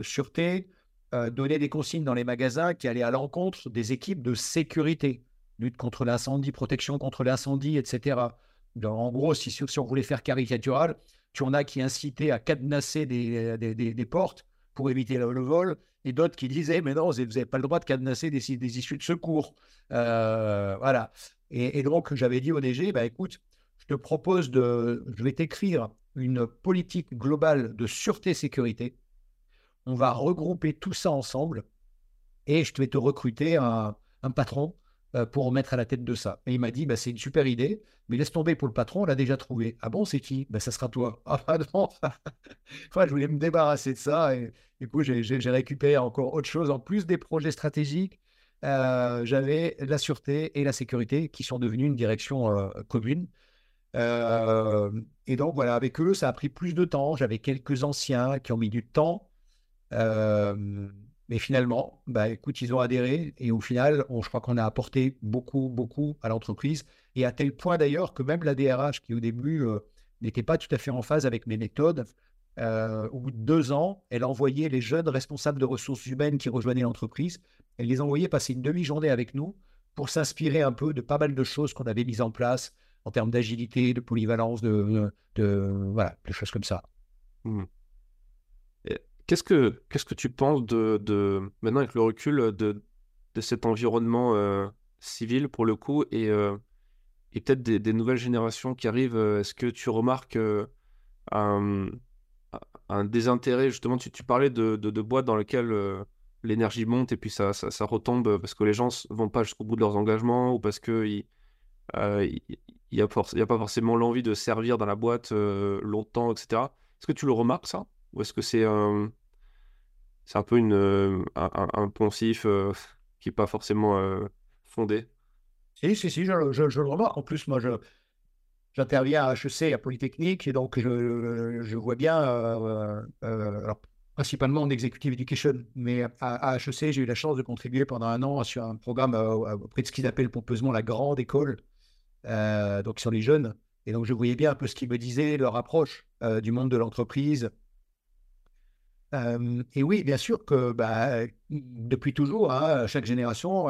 sûreté donnait des consignes dans les magasins qui allaient à l'encontre des équipes de sécurité, lutte contre l'incendie, protection contre l'incendie, etc en gros, si, on voulait faire caricatural, tu en as qui incitaient à cadenasser des, portes pour éviter le, vol, et d'autres qui disaient, mais non, vous n'avez pas le droit de cadenasser des, issues de secours. Euh, voilà. Et, donc, j'avais dit au DG, bah, écoute, je te propose de, je vais t'écrire une politique globale de sûreté-sécurité. On va regrouper tout ça ensemble et je vais te recruter un patron euh, pour mettre à la tête de ça. Et il m'a dit, bah, c'est une super idée, mais laisse tomber pour le patron, on l'a déjà trouvé. Ah bon, c'est qui? Bah, Ça sera toi. Ah bah, non enfin, Je voulais me débarrasser de ça. Et du coup, j'ai récupéré encore autre chose. En plus des projets stratégiques, euh, j'avais la sûreté et la sécurité qui sont devenus une direction euh, commune. et donc, voilà, avec eux, ça a pris plus de temps. J'avais quelques anciens qui ont mis du temps. Mais finalement, bah, écoute, ils ont adhéré et au final, je crois qu'on a apporté beaucoup, beaucoup à l'entreprise. Et à tel point d'ailleurs que même la DRH, qui au début euh, n'était pas tout à fait en phase avec mes méthodes, euh, au bout de deux ans, elle envoyait les jeunes responsables de ressources humaines qui rejoignaient l'entreprise, elle les envoyait passer une demi-journée avec nous pour s'inspirer un peu de pas mal de choses qu'on avait mises en place en termes d'agilité, de polyvalence, de, de, voilà, des choses comme ça. Mmh. Qu'est-ce que, qu'est-ce que tu penses de, de, maintenant avec le recul de, de cet environnement euh, civil pour le coup et, euh, et peut-être des, nouvelles générations qui arrivent euh, Est-ce que tu remarques un, désintérêt? Justement, tu, parlais de, de, boîtes dans lesquelles l'énergie monte et puis ça, ça, retombe parce que les gens vont pas jusqu'au bout de leurs engagements ou parce qu'il il, n'y a, a, pas forcément l'envie de servir dans la boîte longtemps, etc. Est-ce que tu le remarques ça? Ou est-ce que c'est c'est un peu une, un, poncif qui n'est pas forcément fondé Si, si, si, je, le remarque. En plus, moi, je, j'interviens à HEC, à Polytechnique, et donc je, je vois bien, euh, euh, principalement en Executive Education, mais à, HEC, j'ai eu la chance de contribuer pendant un an sur un programme euh, auprès de ce qu'ils appellent pompeusement la grande école, donc sur les jeunes. Et donc je voyais bien un peu ce qu'ils me disaient, leur approche du monde de l'entreprise. Et oui, bien sûr que bah, depuis toujours, hein, chaque génération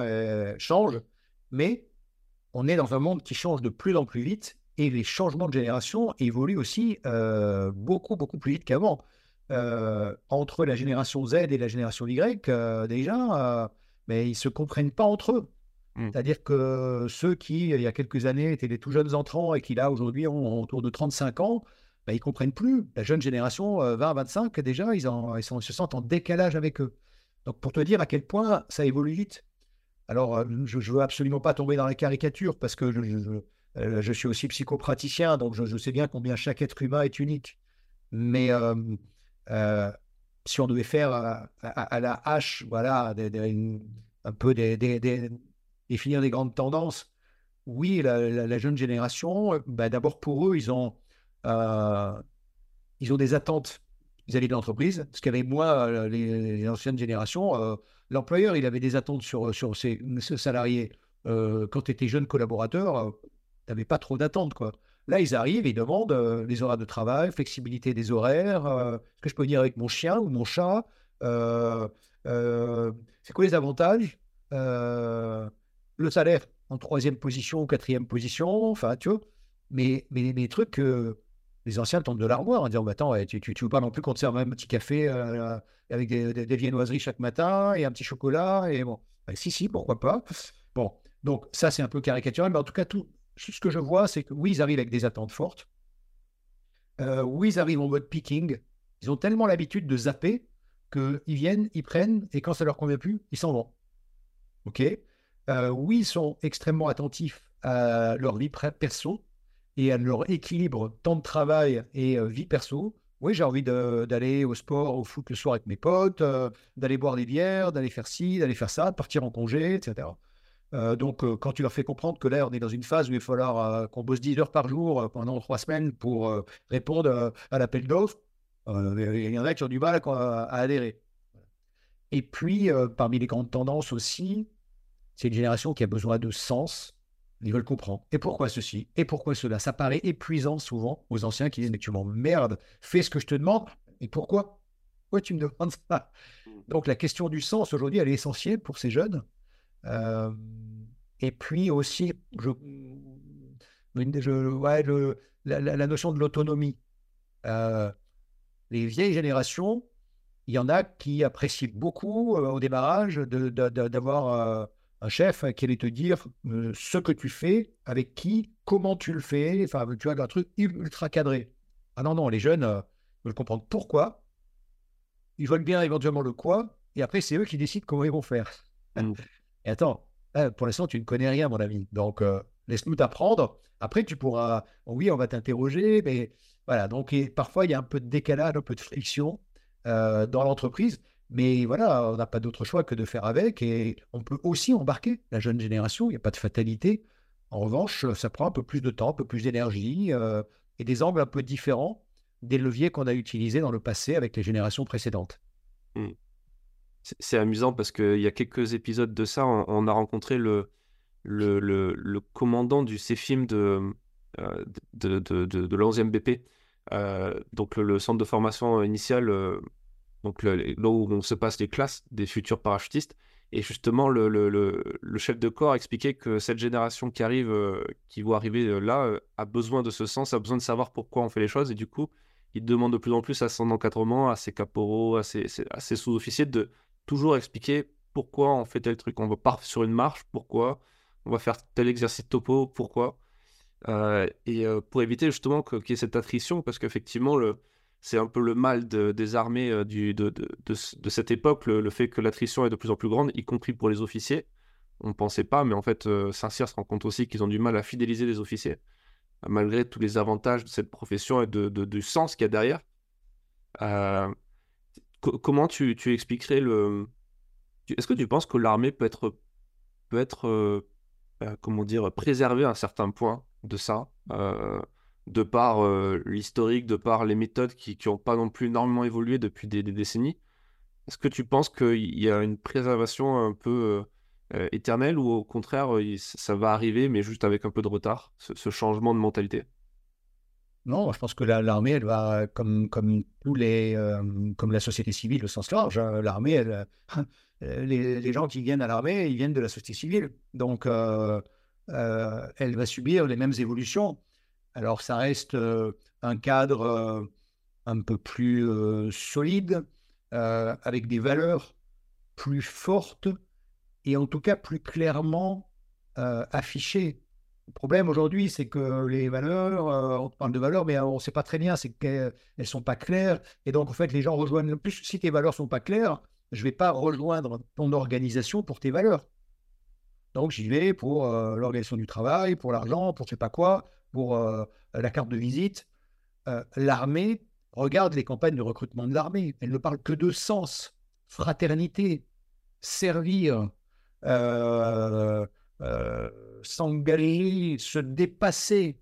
change, mais on est dans un monde qui change de plus en plus vite et les changements de génération évoluent aussi euh, beaucoup, beaucoup plus vite qu'avant. Euh, entre la génération Z et la génération Y, euh, déjà, mais ils ne se comprennent pas entre eux. Mmh. C'est-à-dire que ceux qui, il y a quelques années, étaient des tout jeunes entrants et qui, là, aujourd'hui, ont autour de 35 ans, ben, ils ne comprennent plus. La jeune génération, 20-25, déjà, ils, se sentent en décalage avec eux. Donc, pour te dire à quel point ça évolue vite. Alors, je ne veux absolument pas tomber dans la caricature parce que je, euh, suis aussi psychopraticien, donc je, sais bien combien chaque être humain est unique. Mais euh, euh, si on devait faire à, la hache, voilà, un peu définir des grandes tendances, oui, la, jeune génération, bah, d'abord pour eux, ils ont, ils ont des attentes vis-à-vis de l'entreprise, ce qu'avaient moi, les, anciennes générations. L'employeur, il avait des attentes sur, sur ses, salariés. quand tu étais jeune collaborateur, n'avais pas trop d'attente, quoi. Là, ils arrivent, ils demandent euh, les horaires de travail, flexibilité des horaires, euh, ce que je peux venir avec mon chien ou mon chat, euh, c'est quoi les avantages, le salaire en troisième position ou quatrième position, enfin, tu vois. Mais, mais les trucs les anciens tentent de l'armoire en disant bah, Attends, tu, tu, veux pas non plus qu'on te serve un petit café avec des, viennoiseries chaque matin et un petit chocolat et bon, bah, si, si, pourquoi pas. Bon, donc ça, c'est un peu caricatural, mais en tout cas, tout, ce que je vois, c'est que oui, ils arrivent avec des attentes fortes. Euh, oui, ils arrivent en mode picking. Ils ont tellement l'habitude de zapper qu'ils viennent, ils prennent, et quand ça leur convient plus, ils s'en vont. OK? Euh, Oui, ils sont extrêmement attentifs à leur vie perso et à leur équilibre temps de travail et euh, vie perso. Oui, j'ai envie d'aller au sport, au foot le soir avec mes potes, d'aller boire des bières, d'aller faire ci, d'aller faire ça, de partir en congé, etc. Euh, donc, euh, quand tu leur fais comprendre que là, on est dans une phase où il va falloir euh, qu'on bosse 10 heures par jour pendant trois semaines pour répondre à l'appel d'offres, il y en a qui ont du mal à, adhérer. Et puis, parmi les grandes tendances aussi, c'est une génération qui a besoin de sens. Ils veulent comprendre. Et pourquoi ceci? Et pourquoi cela? Ça paraît épuisant souvent aux anciens qui disent Mais tu m'emmerdes, fais ce que je te demande. Et pourquoi? Pourquoi tu me demandes ça? Mmh. Donc la question du sens aujourd'hui, elle est essentielle pour ces jeunes et puis aussi, je, je la, notion de l'autonomie. les vieilles générations, il y en a qui apprécient beaucoup au démarrage d'avoir un chef qui allait te dire ce que tu fais, avec qui, comment tu le fais. Enfin, tu as un truc ultra cadré. Ah non, non, les jeunes veulent comprendre pourquoi. Ils veulent bien éventuellement le quoi. Et après, c'est eux qui décident comment ils vont faire. Mmh. Et attends, pour l'instant, tu ne connais rien, mon ami. Donc, euh, laisse-nous t'apprendre. Après, tu pourras. Oui, on va t'interroger, mais voilà. Donc, parfois, il y a un peu de décalage, un peu de friction euh, dans l'entreprise. Mais voilà, on n'a pas d'autre choix que de faire avec. Et on peut aussi embarquer la jeune génération. Il n'y a pas de fatalité. En revanche, ça prend un peu plus de temps, un peu plus d'énergie euh, et des angles un peu différents des leviers qu'on a utilisés dans le passé avec les générations précédentes. Mmh. C'est amusant parce qu'il y a quelques épisodes de ça, on, a rencontré le, le, le, commandant du CFIM de, euh, de, de, de l11e BP, euh, donc le, centre de formation initiale, euh, donc là où on se passe les classes des futurs parachutistes. Et justement, le, chef de corps expliquait que cette génération qui arrive, qui va arriver là, a besoin de ce sens, a besoin de savoir pourquoi on fait les choses. Et du coup, il demande de plus en plus à son encadrement, à ses caporaux, à ses, sous-officiers de, toujours expliquer pourquoi on fait tel truc. On va pas sur une marche, pourquoi On va faire tel exercice topo, pourquoi euh, Et euh, pour éviter justement qu'il y ait cette attrition, parce qu'effectivement, le, c'est un peu le mal des armées du, de, cette époque, le, fait que l'attrition est de plus en plus grande, y compris pour les officiers. On ne pensait pas, mais en fait, Saint-Cyr se rend compte aussi qu'ils ont du mal à fidéliser les officiers, malgré tous les avantages de cette profession et du sens qu'il y a derrière. comment tu, tu, expliquerais le. Est-ce que tu penses que l'armée peut être, peut être comment dire, préservée à un certain point de ça de par euh, l'historique, de par les méthodes qui n'ont pas non plus énormément évolué depuis des, décennies. Est-ce que tu penses qu'il y a une préservation un peu euh, euh, éternelle ou au contraire, ça va arriver, mais juste avec un peu de retard, ce, changement de mentalité? Non, je pense que l'armée, elle va, comme, comme tous les, comme la société civile au sens large, hein, l'armée, elle, les, les, gens qui viennent à l'armée, ils viennent de la société civile. Donc, elle va subir les mêmes évolutions. Alors, ça reste euh, un cadre euh, un peu plus euh, solide, avec des valeurs plus fortes et en tout cas plus clairement affichées. Le problème aujourd'hui, c'est que les valeurs, on parle de valeurs, mais on ne sait pas très bien, c'est qu'elles ne sont pas claires. Et donc, en fait, les gens rejoignent. Plus, si tes valeurs ne sont pas claires, je ne vais pas rejoindre ton organisation pour tes valeurs. Donc, j'y vais pour l'organisation du travail, pour l'argent, pour je ne sais pas quoi, pour euh, la carte de visite, euh, l'armée regarde les campagnes de recrutement de l'armée. Elle ne parle que de sens, fraternité, servir, euh, s'engager, se dépasser,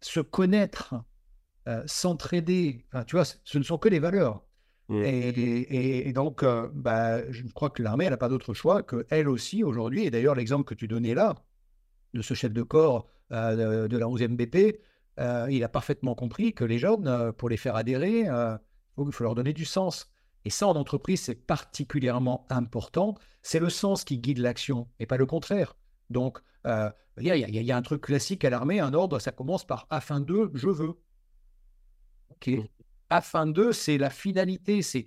se connaître, s'entraider. tu vois, ce ne sont que des valeurs. Mmh. Et, donc, bah, je crois que l'armée, elle n'a pas d'autre choix que elle aussi aujourd'hui. Et d'ailleurs, l'exemple que tu donnais là, de ce chef de corps euh, de, la 11e BP, euh, il a parfaitement compris que les jeunes, euh, pour les faire adhérer, il faut leur donner du sens. Et ça, en entreprise, c'est particulièrement important. C'est le sens qui guide l'action et pas le contraire. Donc, il y, y, a un truc classique à l'armée, un ordre, ça commence par afin de, je veux. Mmh. Afin de, c'est la finalité, c'est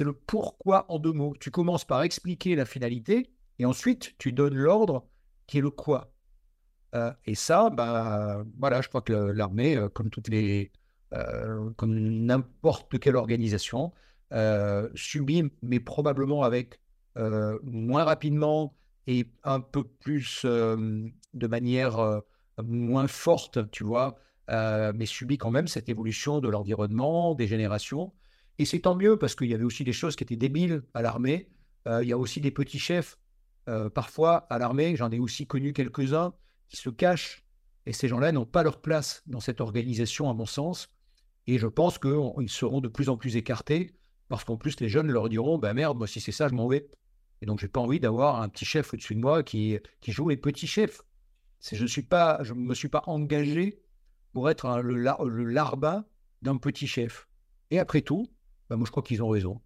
le pourquoi en deux mots. Tu commences par expliquer la finalité et ensuite tu donnes l'ordre qui est le quoi. Euh, et ça, bah, voilà, je crois que l'armée, euh, comme toutes les, euh, comme n'importe quelle organisation, subit, mais probablement avec moins rapidement et un peu plus de manière moins forte, tu vois, mais subit quand même cette évolution de l'environnement, des générations. Et c'est tant mieux parce qu'il y avait aussi des choses qui étaient débiles à l'armée. il y a aussi des petits chefs. parfois, à l'armée, j'en ai aussi connu quelques-uns qui se cachent. Et ces gens-là n'ont pas leur place dans cette organisation, à mon sens. Et je pense qu'ils seront de plus en plus écartés, parce qu'en plus, les jeunes leur diront bah merde, moi, si c'est ça, je m'en vais. Et donc, j'ai pas envie d'avoir un petit chef au-dessus de moi qui, joue les petits chefs. Je ne pas, je me suis pas engagé pour être le, le, larbin d'un petit chef. Et après tout, bah, moi, je crois qu'ils ont raison.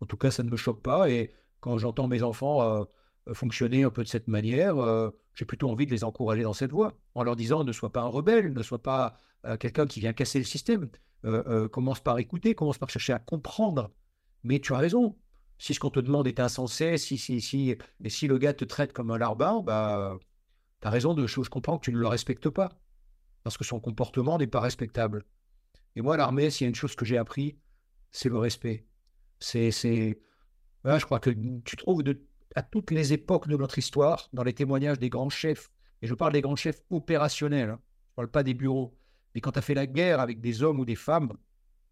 En tout cas, ça ne me choque pas. Et quand j'entends mes enfants euh, fonctionner un peu de cette manière, euh, j'ai plutôt envie de les encourager dans cette voie, en leur disant ne sois pas un rebelle, ne sois pas euh, quelqu'un qui vient casser le système. commence par écouter, commence par chercher à comprendre. Mais tu as raison. Si ce qu'on te demande est insensé, si, si, si, et si le gars te traite comme un larbin, bah, tu as raison de je comprends que tu ne le respectes pas. Parce que son comportement n'est pas respectable. Et moi, l'armée, s'il y a une chose que j'ai appris, c'est le respect. C'est, c'est, je crois que tu trouves de à toutes les époques de notre histoire, dans les témoignages des grands chefs, et je parle des grands chefs opérationnels, hein, je ne parle pas des bureaux, mais quand tu as fait la guerre avec des hommes ou des femmes,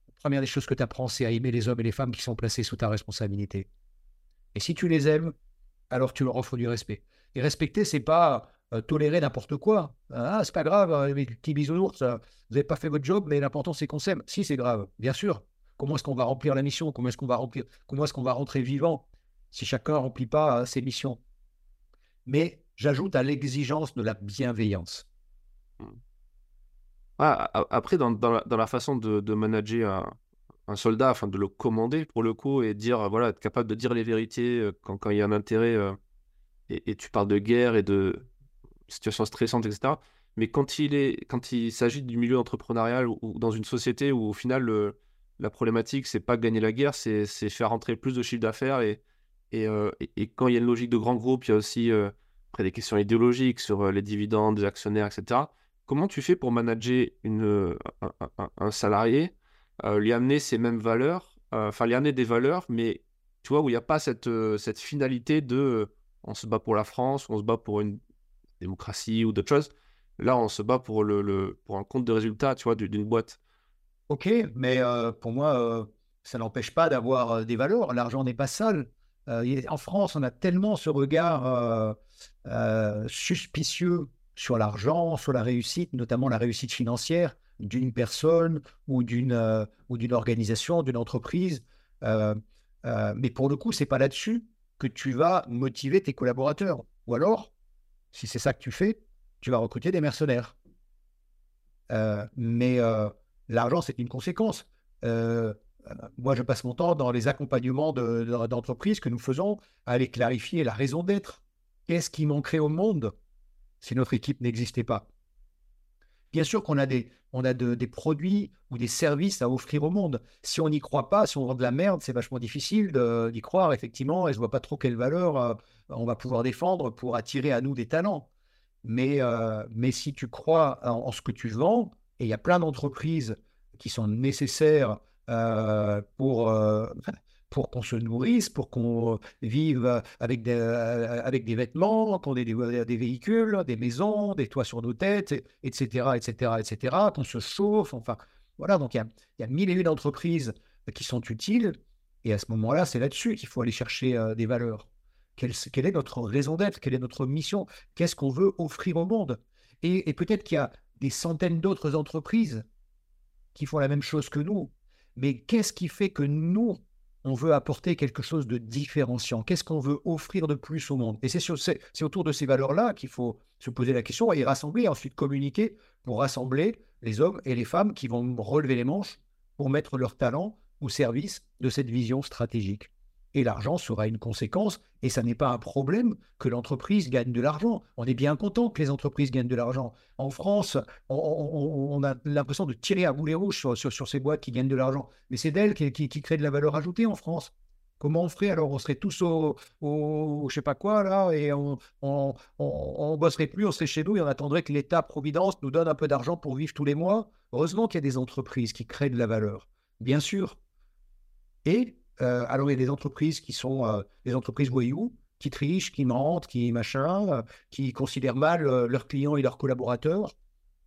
la première des choses que tu apprends, c'est à aimer les hommes et les femmes qui sont placés sous ta responsabilité. Et si tu les aimes, alors tu leur offres du respect. Et respecter, c'est pas euh, tolérer n'importe quoi. Ah, c'est pas grave, euh, les petits bisounours, vous n'avez pas fait votre job, mais l'important c'est qu'on s'aime. Si, c'est grave, bien sûr. Comment est-ce qu'on va remplir la mission? Comment est-ce qu'on va remplir Comment est-ce qu'on va rentrer vivant? Si chacun ne remplit pas euh, ses missions. Mais j'ajoute à l'exigence de la bienveillance. Hmm. Ah, après, dans, la, façon de, manager un, soldat, enfin de le commander pour le coup, et dire, voilà, être capable de dire les vérités euh, quand, il y a un intérêt, euh, et, tu parles de guerre et de situations stressantes, etc. Mais quand il, est, quand il s'agit du milieu entrepreneurial ou, dans une société où au final, la problématique, c'est pas gagner la guerre, c'est faire rentrer plus de chiffre d'affaires et, euh, et, quand il y a une logique de grand groupe, il y a aussi euh, après des questions idéologiques sur euh, les dividendes des actionnaires, etc. Comment tu fais pour manager un, salarié lui amener ces mêmes valeurs, enfin lui amener des valeurs, mais tu vois, où il n'y a pas cette, finalité de on se bat pour la France, on se bat pour une démocratie ou d'autres choses. Là, on se bat pour, un compte de résultats, tu vois, d'une boîte. Ok, mais pour moi, ça n'empêche pas d'avoir des valeurs. L'argent n'est pas sale. En France, on a tellement ce regard suspicieux sur l'argent, sur la réussite, notamment la réussite financière d'une personne ou d'une euh, ou d'une organisation, d'une entreprise. Euh, euh, mais pour le coup, c'est pas là-dessus que tu vas motiver tes collaborateurs. Ou alors, si c'est ça que tu fais, tu vas recruter des mercenaires. mais l'argent, c'est une conséquence. Moi, je passe mon temps dans les accompagnements d'entreprises que nous faisons à aller clarifier la raison d'être. Qu'est-ce qui manquerait au monde si notre équipe n'existait pas? Bien sûr qu'on a, des, on a des produits ou des services à offrir au monde. Si on n'y croit pas, si on vend de la merde, c'est vachement difficile d'y croire, effectivement, et je ne vois pas trop quelle valeur euh, on va pouvoir défendre pour attirer à nous des talents. Mais, euh, mais si tu crois en, ce que tu vends, et il y a plein d'entreprises qui sont nécessaires pour, pour qu'on se nourrisse, pour qu'on vive avec des, avec des vêtements, qu'on ait des, véhicules, des maisons, des toits sur nos têtes, etc., etc., etc., qu'on se chauffe. Enfin, voilà, donc il y a, y a mille et une entreprises qui sont utiles. Et à ce moment-là, c'est là-dessus qu'il faut aller chercher des valeurs. Quelle, quelle, est notre raison d'être? Quelle est notre mission? Qu'est-ce qu'on veut offrir au monde? Et peut-être qu'il y a des centaines d'autres entreprises qui font la même chose que nous. Mais qu'est-ce qui fait que nous, on veut apporter quelque chose de différenciant? Qu'est-ce qu'on veut offrir de plus au monde? Et c'est autour de ces valeurs-là qu'il faut se poser la question et rassembler, ensuite communiquer pour rassembler les hommes et les femmes qui vont relever les manches pour mettre leur talent au service de cette vision stratégique l'argent sera une conséquence. Et ça n'est pas un problème que l'entreprise gagne de l'argent. On est bien content que les entreprises gagnent de l'argent. En France, on, a l'impression de tirer à boulet rouge sur, ces boîtes qui gagnent de l'argent. Mais c'est d'elles qui, créent de la valeur ajoutée en France. Comment on ferait? Alors On serait tous au, au, je sais pas quoi là et on, on, bosserait plus, on serait chez nous et on attendrait que l'État-providence nous donne un peu d'argent pour vivre tous les mois. Heureusement qu'il y a des entreprises qui créent de la valeur, bien sûr. Et alors, il y a des entreprises qui sont euh, des entreprises voyous, qui trichent, qui mentent, qui machin, euh, qui considèrent mal leurs clients et leurs collaborateurs.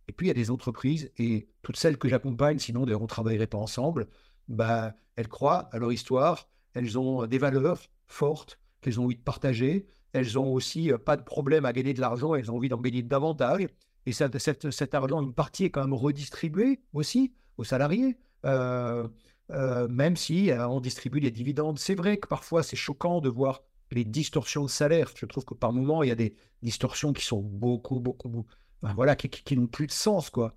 Et puis, il y a des entreprises, et toutes celles que j'accompagne, sinon on ne travaillerait pas ensemble, bah, elles croient à leur histoire, elles ont des valeurs fortes qu'elles ont envie de partager, elles ont aussi pas de problème à gagner de l'argent, elles ont envie d'en gagner davantage. Et ça, cet argent, une partie est quand même redistribuée aussi aux salariés. Euh, même si euh, on distribue des dividendes. C'est vrai que parfois c'est choquant de voir les distorsions de salaire. Je trouve que par moment il y a des distorsions qui sont beaucoup, beaucoup, voilà, qui, n'ont plus de sens, quoi.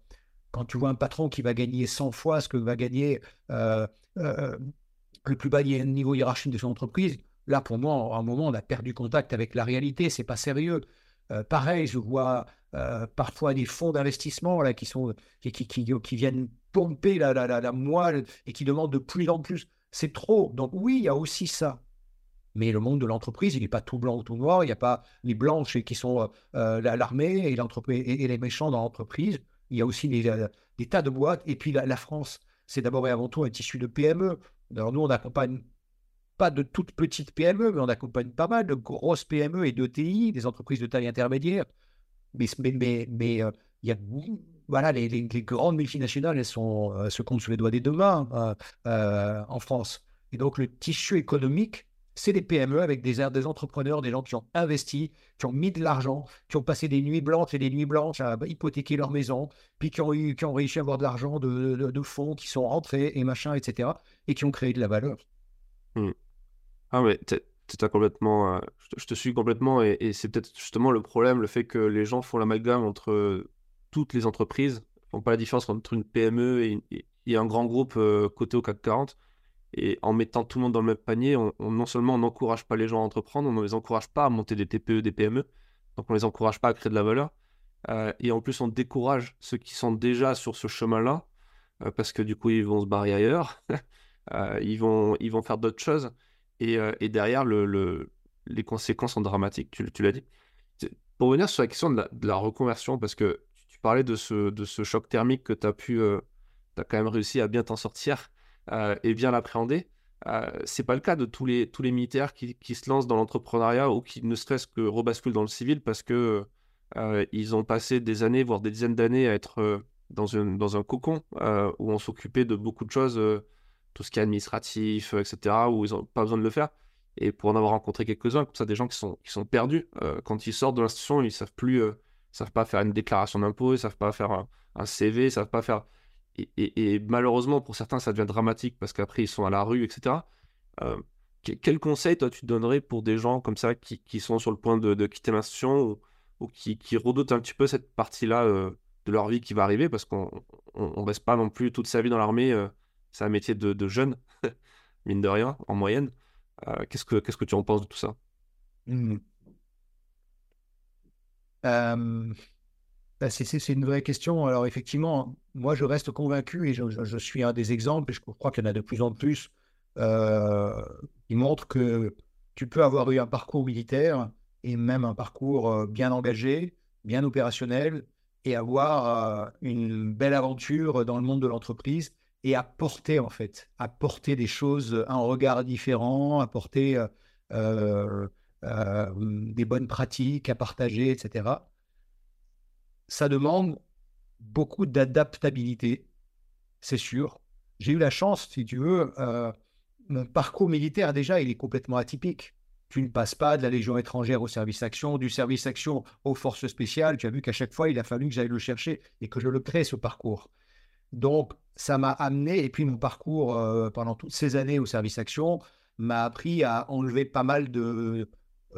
Quand tu vois un patron qui va gagner 100 fois ce que va gagner euh, le plus bas niveau hiérarchique de son entreprise, là pour moi, à un moment, on a perdu contact avec la réalité. C'est pas sérieux. pareil, je vois parfois des fonds d'investissement là qui sont qui viennent pomper la, la, la, moelle et qui demande de plus en plus. C'est trop. Donc oui, il y a aussi ça. Mais le monde de l'entreprise, il n'est pas tout blanc ou tout noir. Il n'y a pas les blanches qui sont euh, euh, l'armée et, l'entreprise et, les méchants dans l'entreprise. Il y a aussi des, euh, tas de boîtes. Et puis la, France, c'est d'abord et avant tout un tissu de PME. Alors nous, on accompagne pas de toutes petites PME, mais on accompagne pas mal de grosses PME et d'ETI, des entreprises de taille intermédiaire. Mais, mais, mais, il y a voilà, les, grandes multinationales, elles euh, se comptent sur les doigts des deux mains euh, euh, en France. Et donc, le tissu économique, c'est des PME avec des, entrepreneurs, des gens qui ont investi, qui ont mis de l'argent, qui ont passé des nuits blanches et des nuits blanches à hypothéquer leur maison, puis qui ont, eu, qui ont réussi à avoir de l'argent de, fonds qui sont rentrés et machin, etc., et qui ont créé de la valeur. Mmh. Ah, mais as complètement, je, te, suis complètement, et, et c'est peut-être justement le problème, le fait que les gens font l'amalgame entre toutes les entreprises font pas la différence entre une PME et, un grand groupe euh, coté au CAC 40. Et en mettant tout le monde dans le même panier, on, non seulement on n'encourage pas les gens à entreprendre, on ne les encourage pas à monter des TPE, des PME, donc on ne les encourage pas à créer de la valeur. Euh, et en plus, on décourage ceux qui sont déjà sur ce chemin-là, euh, parce que du coup, ils vont se barrer ailleurs, ils, vont, ils vont faire d'autres choses. Et, derrière, le, les conséquences sont dramatiques, tu, l'as dit. Pour revenir sur la question de la reconversion, parce que parlais de ce, de ce choc thermique que tu as pu, euh, as quand même réussi à bien t'en sortir et bien l'appréhender. Euh, c'est pas le cas de tous les, tous les militaires qui, qui se lancent dans l'entrepreneuriat ou qui ne serait-ce que rebasculent dans le civil parce que ils ont passé des années, voire des dizaines d'années à être dans, une, dans un cocon où on s'occupait de beaucoup de choses, tout ce qui est administratif, etc., où ils n'ont pas besoin de le faire. Et pour en avoir rencontré quelques-uns, comme ça, des gens qui sont, qui sont perdus. quand ils sortent de l'institution, ils ne savent plus, savent pas faire une déclaration d'impôt, ils savent pas faire un, CV, ils savent pas faire. Et, malheureusement, pour certains, ça devient dramatique parce qu'après, ils sont à la rue, etc. quel conseil, toi, tu donnerais pour des gens comme ça qui, sont sur le point de, quitter l'institution ou, qui, redoutent un petit peu cette partie-là de leur vie qui va arriver parce qu'on ne reste pas non plus toute sa vie dans l'armée. Euh, c'est un métier de, jeune, mine de rien, en moyenne. Euh, qu'est-ce, que, qu'est-ce que tu en penses de tout ça? Mmh. Bah, c'est, une vraie question. Alors effectivement, moi je reste convaincu et je, suis un des exemples, et je crois qu'il y en a de plus en plus, euh, qui montrent que tu peux avoir eu un parcours militaire et même un parcours bien engagé, bien opérationnel, et avoir euh, une belle aventure dans le monde de l'entreprise et apporter en fait, apporter des choses, un regard différent, apporter euh, euh, des bonnes pratiques à partager, etc. Ça demande beaucoup d'adaptabilité, c'est sûr. J'ai eu la chance, si tu veux, mon parcours militaire déjà, il est complètement atypique. Tu ne passes pas de la Légion étrangère au service action, du service action aux forces spéciales. Tu as vu qu'à chaque fois, il a fallu que j'aille le chercher et que je le crée, ce parcours. Donc, ça m'a amené, et puis mon parcours euh, pendant toutes ces années au service action m'a appris à enlever pas mal de,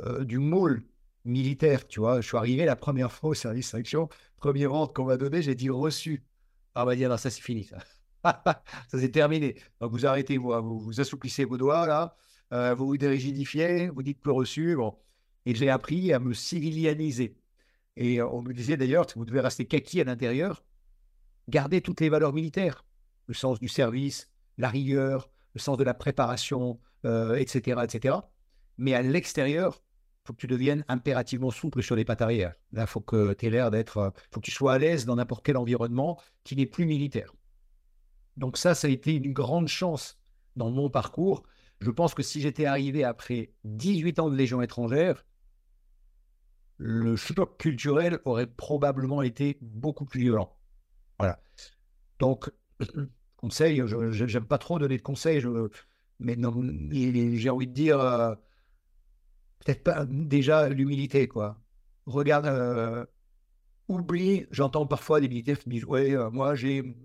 euh, du moule militaire. Tu vois, je suis arrivé la première fois au service action, premier rang qu'on m'a donné, j'ai dit reçu. Ah, bah, dire, non, ça c'est fini, ça. c'est terminé. Donc, vous arrêtez, vous, vous, assouplissez vos doigts, là. Euh, vous vous dérigidifiez, vous dites peu reçu. Bon. Et j'ai appris à me civilianiser. Et on me disait d'ailleurs, vous devez rester kaki à l'intérieur, garder toutes les valeurs militaires, le sens du service, la rigueur, le sens de la préparation, etc., euh, etc. Mais à l'extérieur, faut que tu deviennes impérativement souple sur les pattes arrière. Là, il faut que tu aies l'air d'être, faut que tu sois à l'aise dans n'importe quel environnement qui n'est plus militaire. Donc ça, ça a été une grande chance dans mon parcours je pense que si j'étais arrivé après 18 ans de Légion étrangère, le choc culturel aurait probablement été beaucoup plus violent. Voilà. Donc, conseil, je n'aime pas trop donner de conseils, mais j'ai envie de dire, euh, peut-être pas déjà l'humilité, quoi. Regarde, euh, oublie, j'entends parfois des militaires qui disent, euh, moi j'ai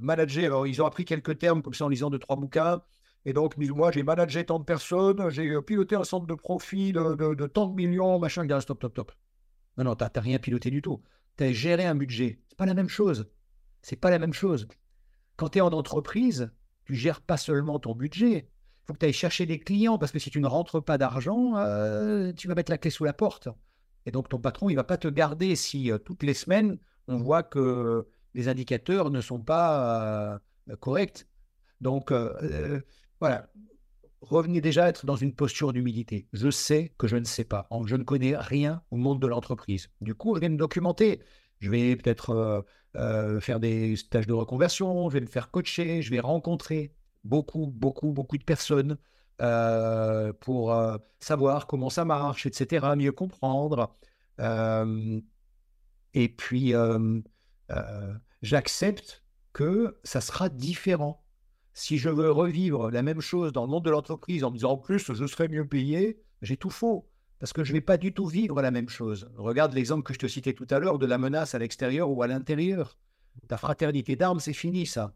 managé, alors ils ont appris quelques termes comme ça en lisant deux, trois bouquins, et donc, moi, j'ai managé tant de personnes, j'ai euh, piloté un centre de profit de, de, tant de millions, machin. Stop, stop, stop. Non, non, tu n'as rien piloté du tout. Tu as géré un budget. C'est pas la même chose. C'est pas la même chose. Quand tu es en entreprise, tu gères pas seulement ton budget. Faut que tu ailles chercher des clients parce que si tu ne rentres pas d'argent, euh, tu vas mettre la clé sous la porte. Et donc, ton patron, il va pas te garder si euh, toutes les semaines, on voit que les indicateurs ne sont pas corrects. Donc, voilà. Revenez déjà être dans une posture d'humilité. Je sais que je ne sais pas. Je ne connais rien au monde de l'entreprise. Du coup, je vais me documenter. Je vais peut-être euh, euh, faire des stages de reconversion, je vais me faire coacher, je vais rencontrer beaucoup, beaucoup, beaucoup de personnes euh, pour savoir comment ça marche, etc., mieux comprendre. et puis, j'accepte que ça sera différent si je veux revivre la même chose dans le monde de l'entreprise en me disant en plus je serai mieux payé, j'ai tout faux. Parce que je ne vais pas du tout vivre la même chose. Regarde l'exemple que je te citais tout à l'heure de la menace à l'extérieur ou à l'intérieur. Ta fraternité d'armes, c'est fini ça.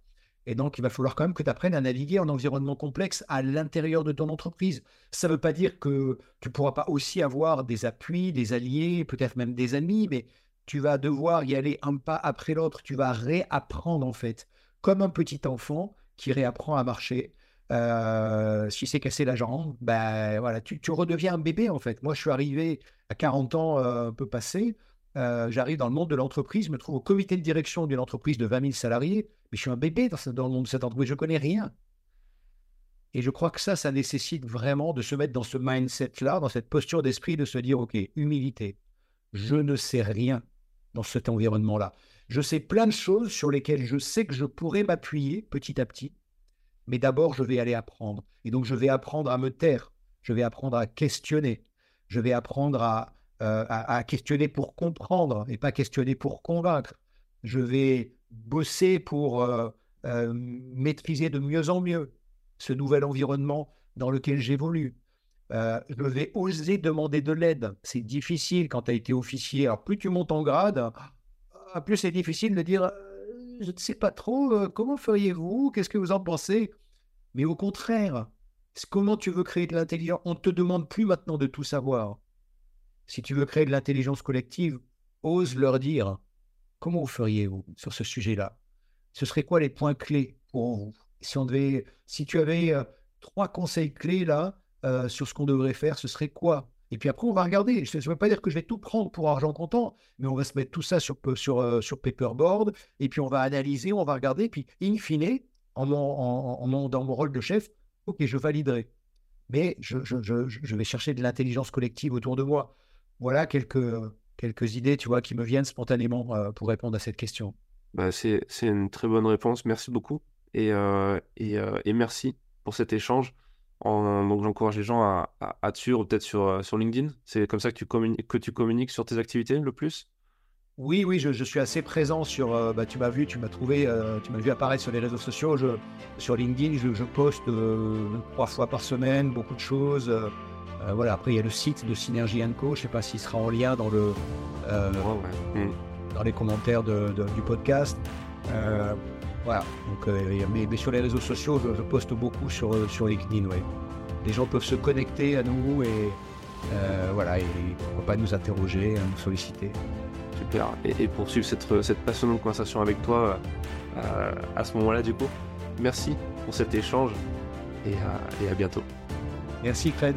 Et donc, il va falloir quand même que tu apprennes à naviguer en environnement complexe à l'intérieur de ton entreprise. Ça ne veut pas dire que tu ne pourras pas aussi avoir des appuis, des alliés, peut-être même des amis, mais tu vas devoir y aller un pas après l'autre. Tu vas réapprendre en fait. Comme un petit enfant, qui réapprend à marcher. Euh, si c'est cassé la jambe, ben voilà, tu, redeviens un bébé en fait. Moi, je suis arrivé à 40 ans euh, un peu passé. Euh, j'arrive dans le monde de l'entreprise, je me trouve au comité de direction d'une entreprise de 20 000 salariés, mais je suis un bébé dans, dans le monde de cette entreprise, je ne connais rien. Et je crois que ça, ça nécessite vraiment de se mettre dans ce mindset-là, dans cette posture d'esprit, de se dire, OK, humilité, je ne sais rien, dans cet environnement-là. Je sais plein de choses sur lesquelles je sais que je pourrais m'appuyer petit à petit, mais d'abord, je vais aller apprendre. Et donc, je vais apprendre à me taire, je vais apprendre à questionner, je vais apprendre à, euh, à, questionner pour comprendre et pas questionner pour convaincre. Je vais bosser pour euh, euh, maîtriser de mieux en mieux ce nouvel environnement dans lequel j'évolue. je vais oser demander de l'aide. C'est difficile quand tu as été officier. Alors, plus tu montes en grade, plus c'est difficile de dire je ne sais pas trop, comment feriez-vous? Qu'est-ce que vous en pensez? Mais au contraire, comment tu veux créer de l'intelligence? On ne te demande plus maintenant de tout savoir. Si tu veux créer de l'intelligence collective, ose leur dire comment vous feriez-vous sur ce sujet-là? Ce serait quoi les points clés pour vous? Si on devait, si tu avais trois conseils clés là sur ce qu'on devrait faire, ce serait quoi? Et puis après, on va regarder. Je ne veux pas dire que je vais tout prendre pour argent comptant, mais on va se mettre tout ça sur, sur, euh, sur paperboard, et puis on va analyser, on va regarder, puis in fine, en, en, dans mon rôle de chef, ok, je validerai. Mais je, je, je vais chercher de l'intelligence collective autour de moi. Voilà quelques, quelques idées, tu vois, qui me viennent spontanément euh, pour répondre à cette question. Bah, c'est une très bonne réponse. Merci beaucoup. Et, euh, et, et merci pour cet échange donc j'encourage les gens à, à, te suivre peut-être sur, euh, sur LinkedIn. C'est comme ça que tu, communiques, que tu communiques sur tes activités le plus? Oui, oui, je, suis assez présent sur. Euh, bah, tu m'as vu, tu m'as trouvé, euh, tu m'as vu apparaître sur les réseaux sociaux. Je, sur LinkedIn, je, poste trois fois par semaine, beaucoup de choses. Voilà. Après, il y a le site de Synergie Co. Je ne sais pas s'il sera en lien dans le hmm. dans les commentaires du podcast. Voilà. Donc, euh, mais, sur les réseaux sociaux, je, poste beaucoup sur, euh, sur LinkedIn. Ouais. Les gens peuvent se connecter à nous et euh, voilà, et pourquoi pas nous interroger, nous solliciter. Super. Et, poursuivre cette, cette passionnante conversation avec toi à ce moment-là, du coup. Merci pour cet échange et et à bientôt. Merci, Fred.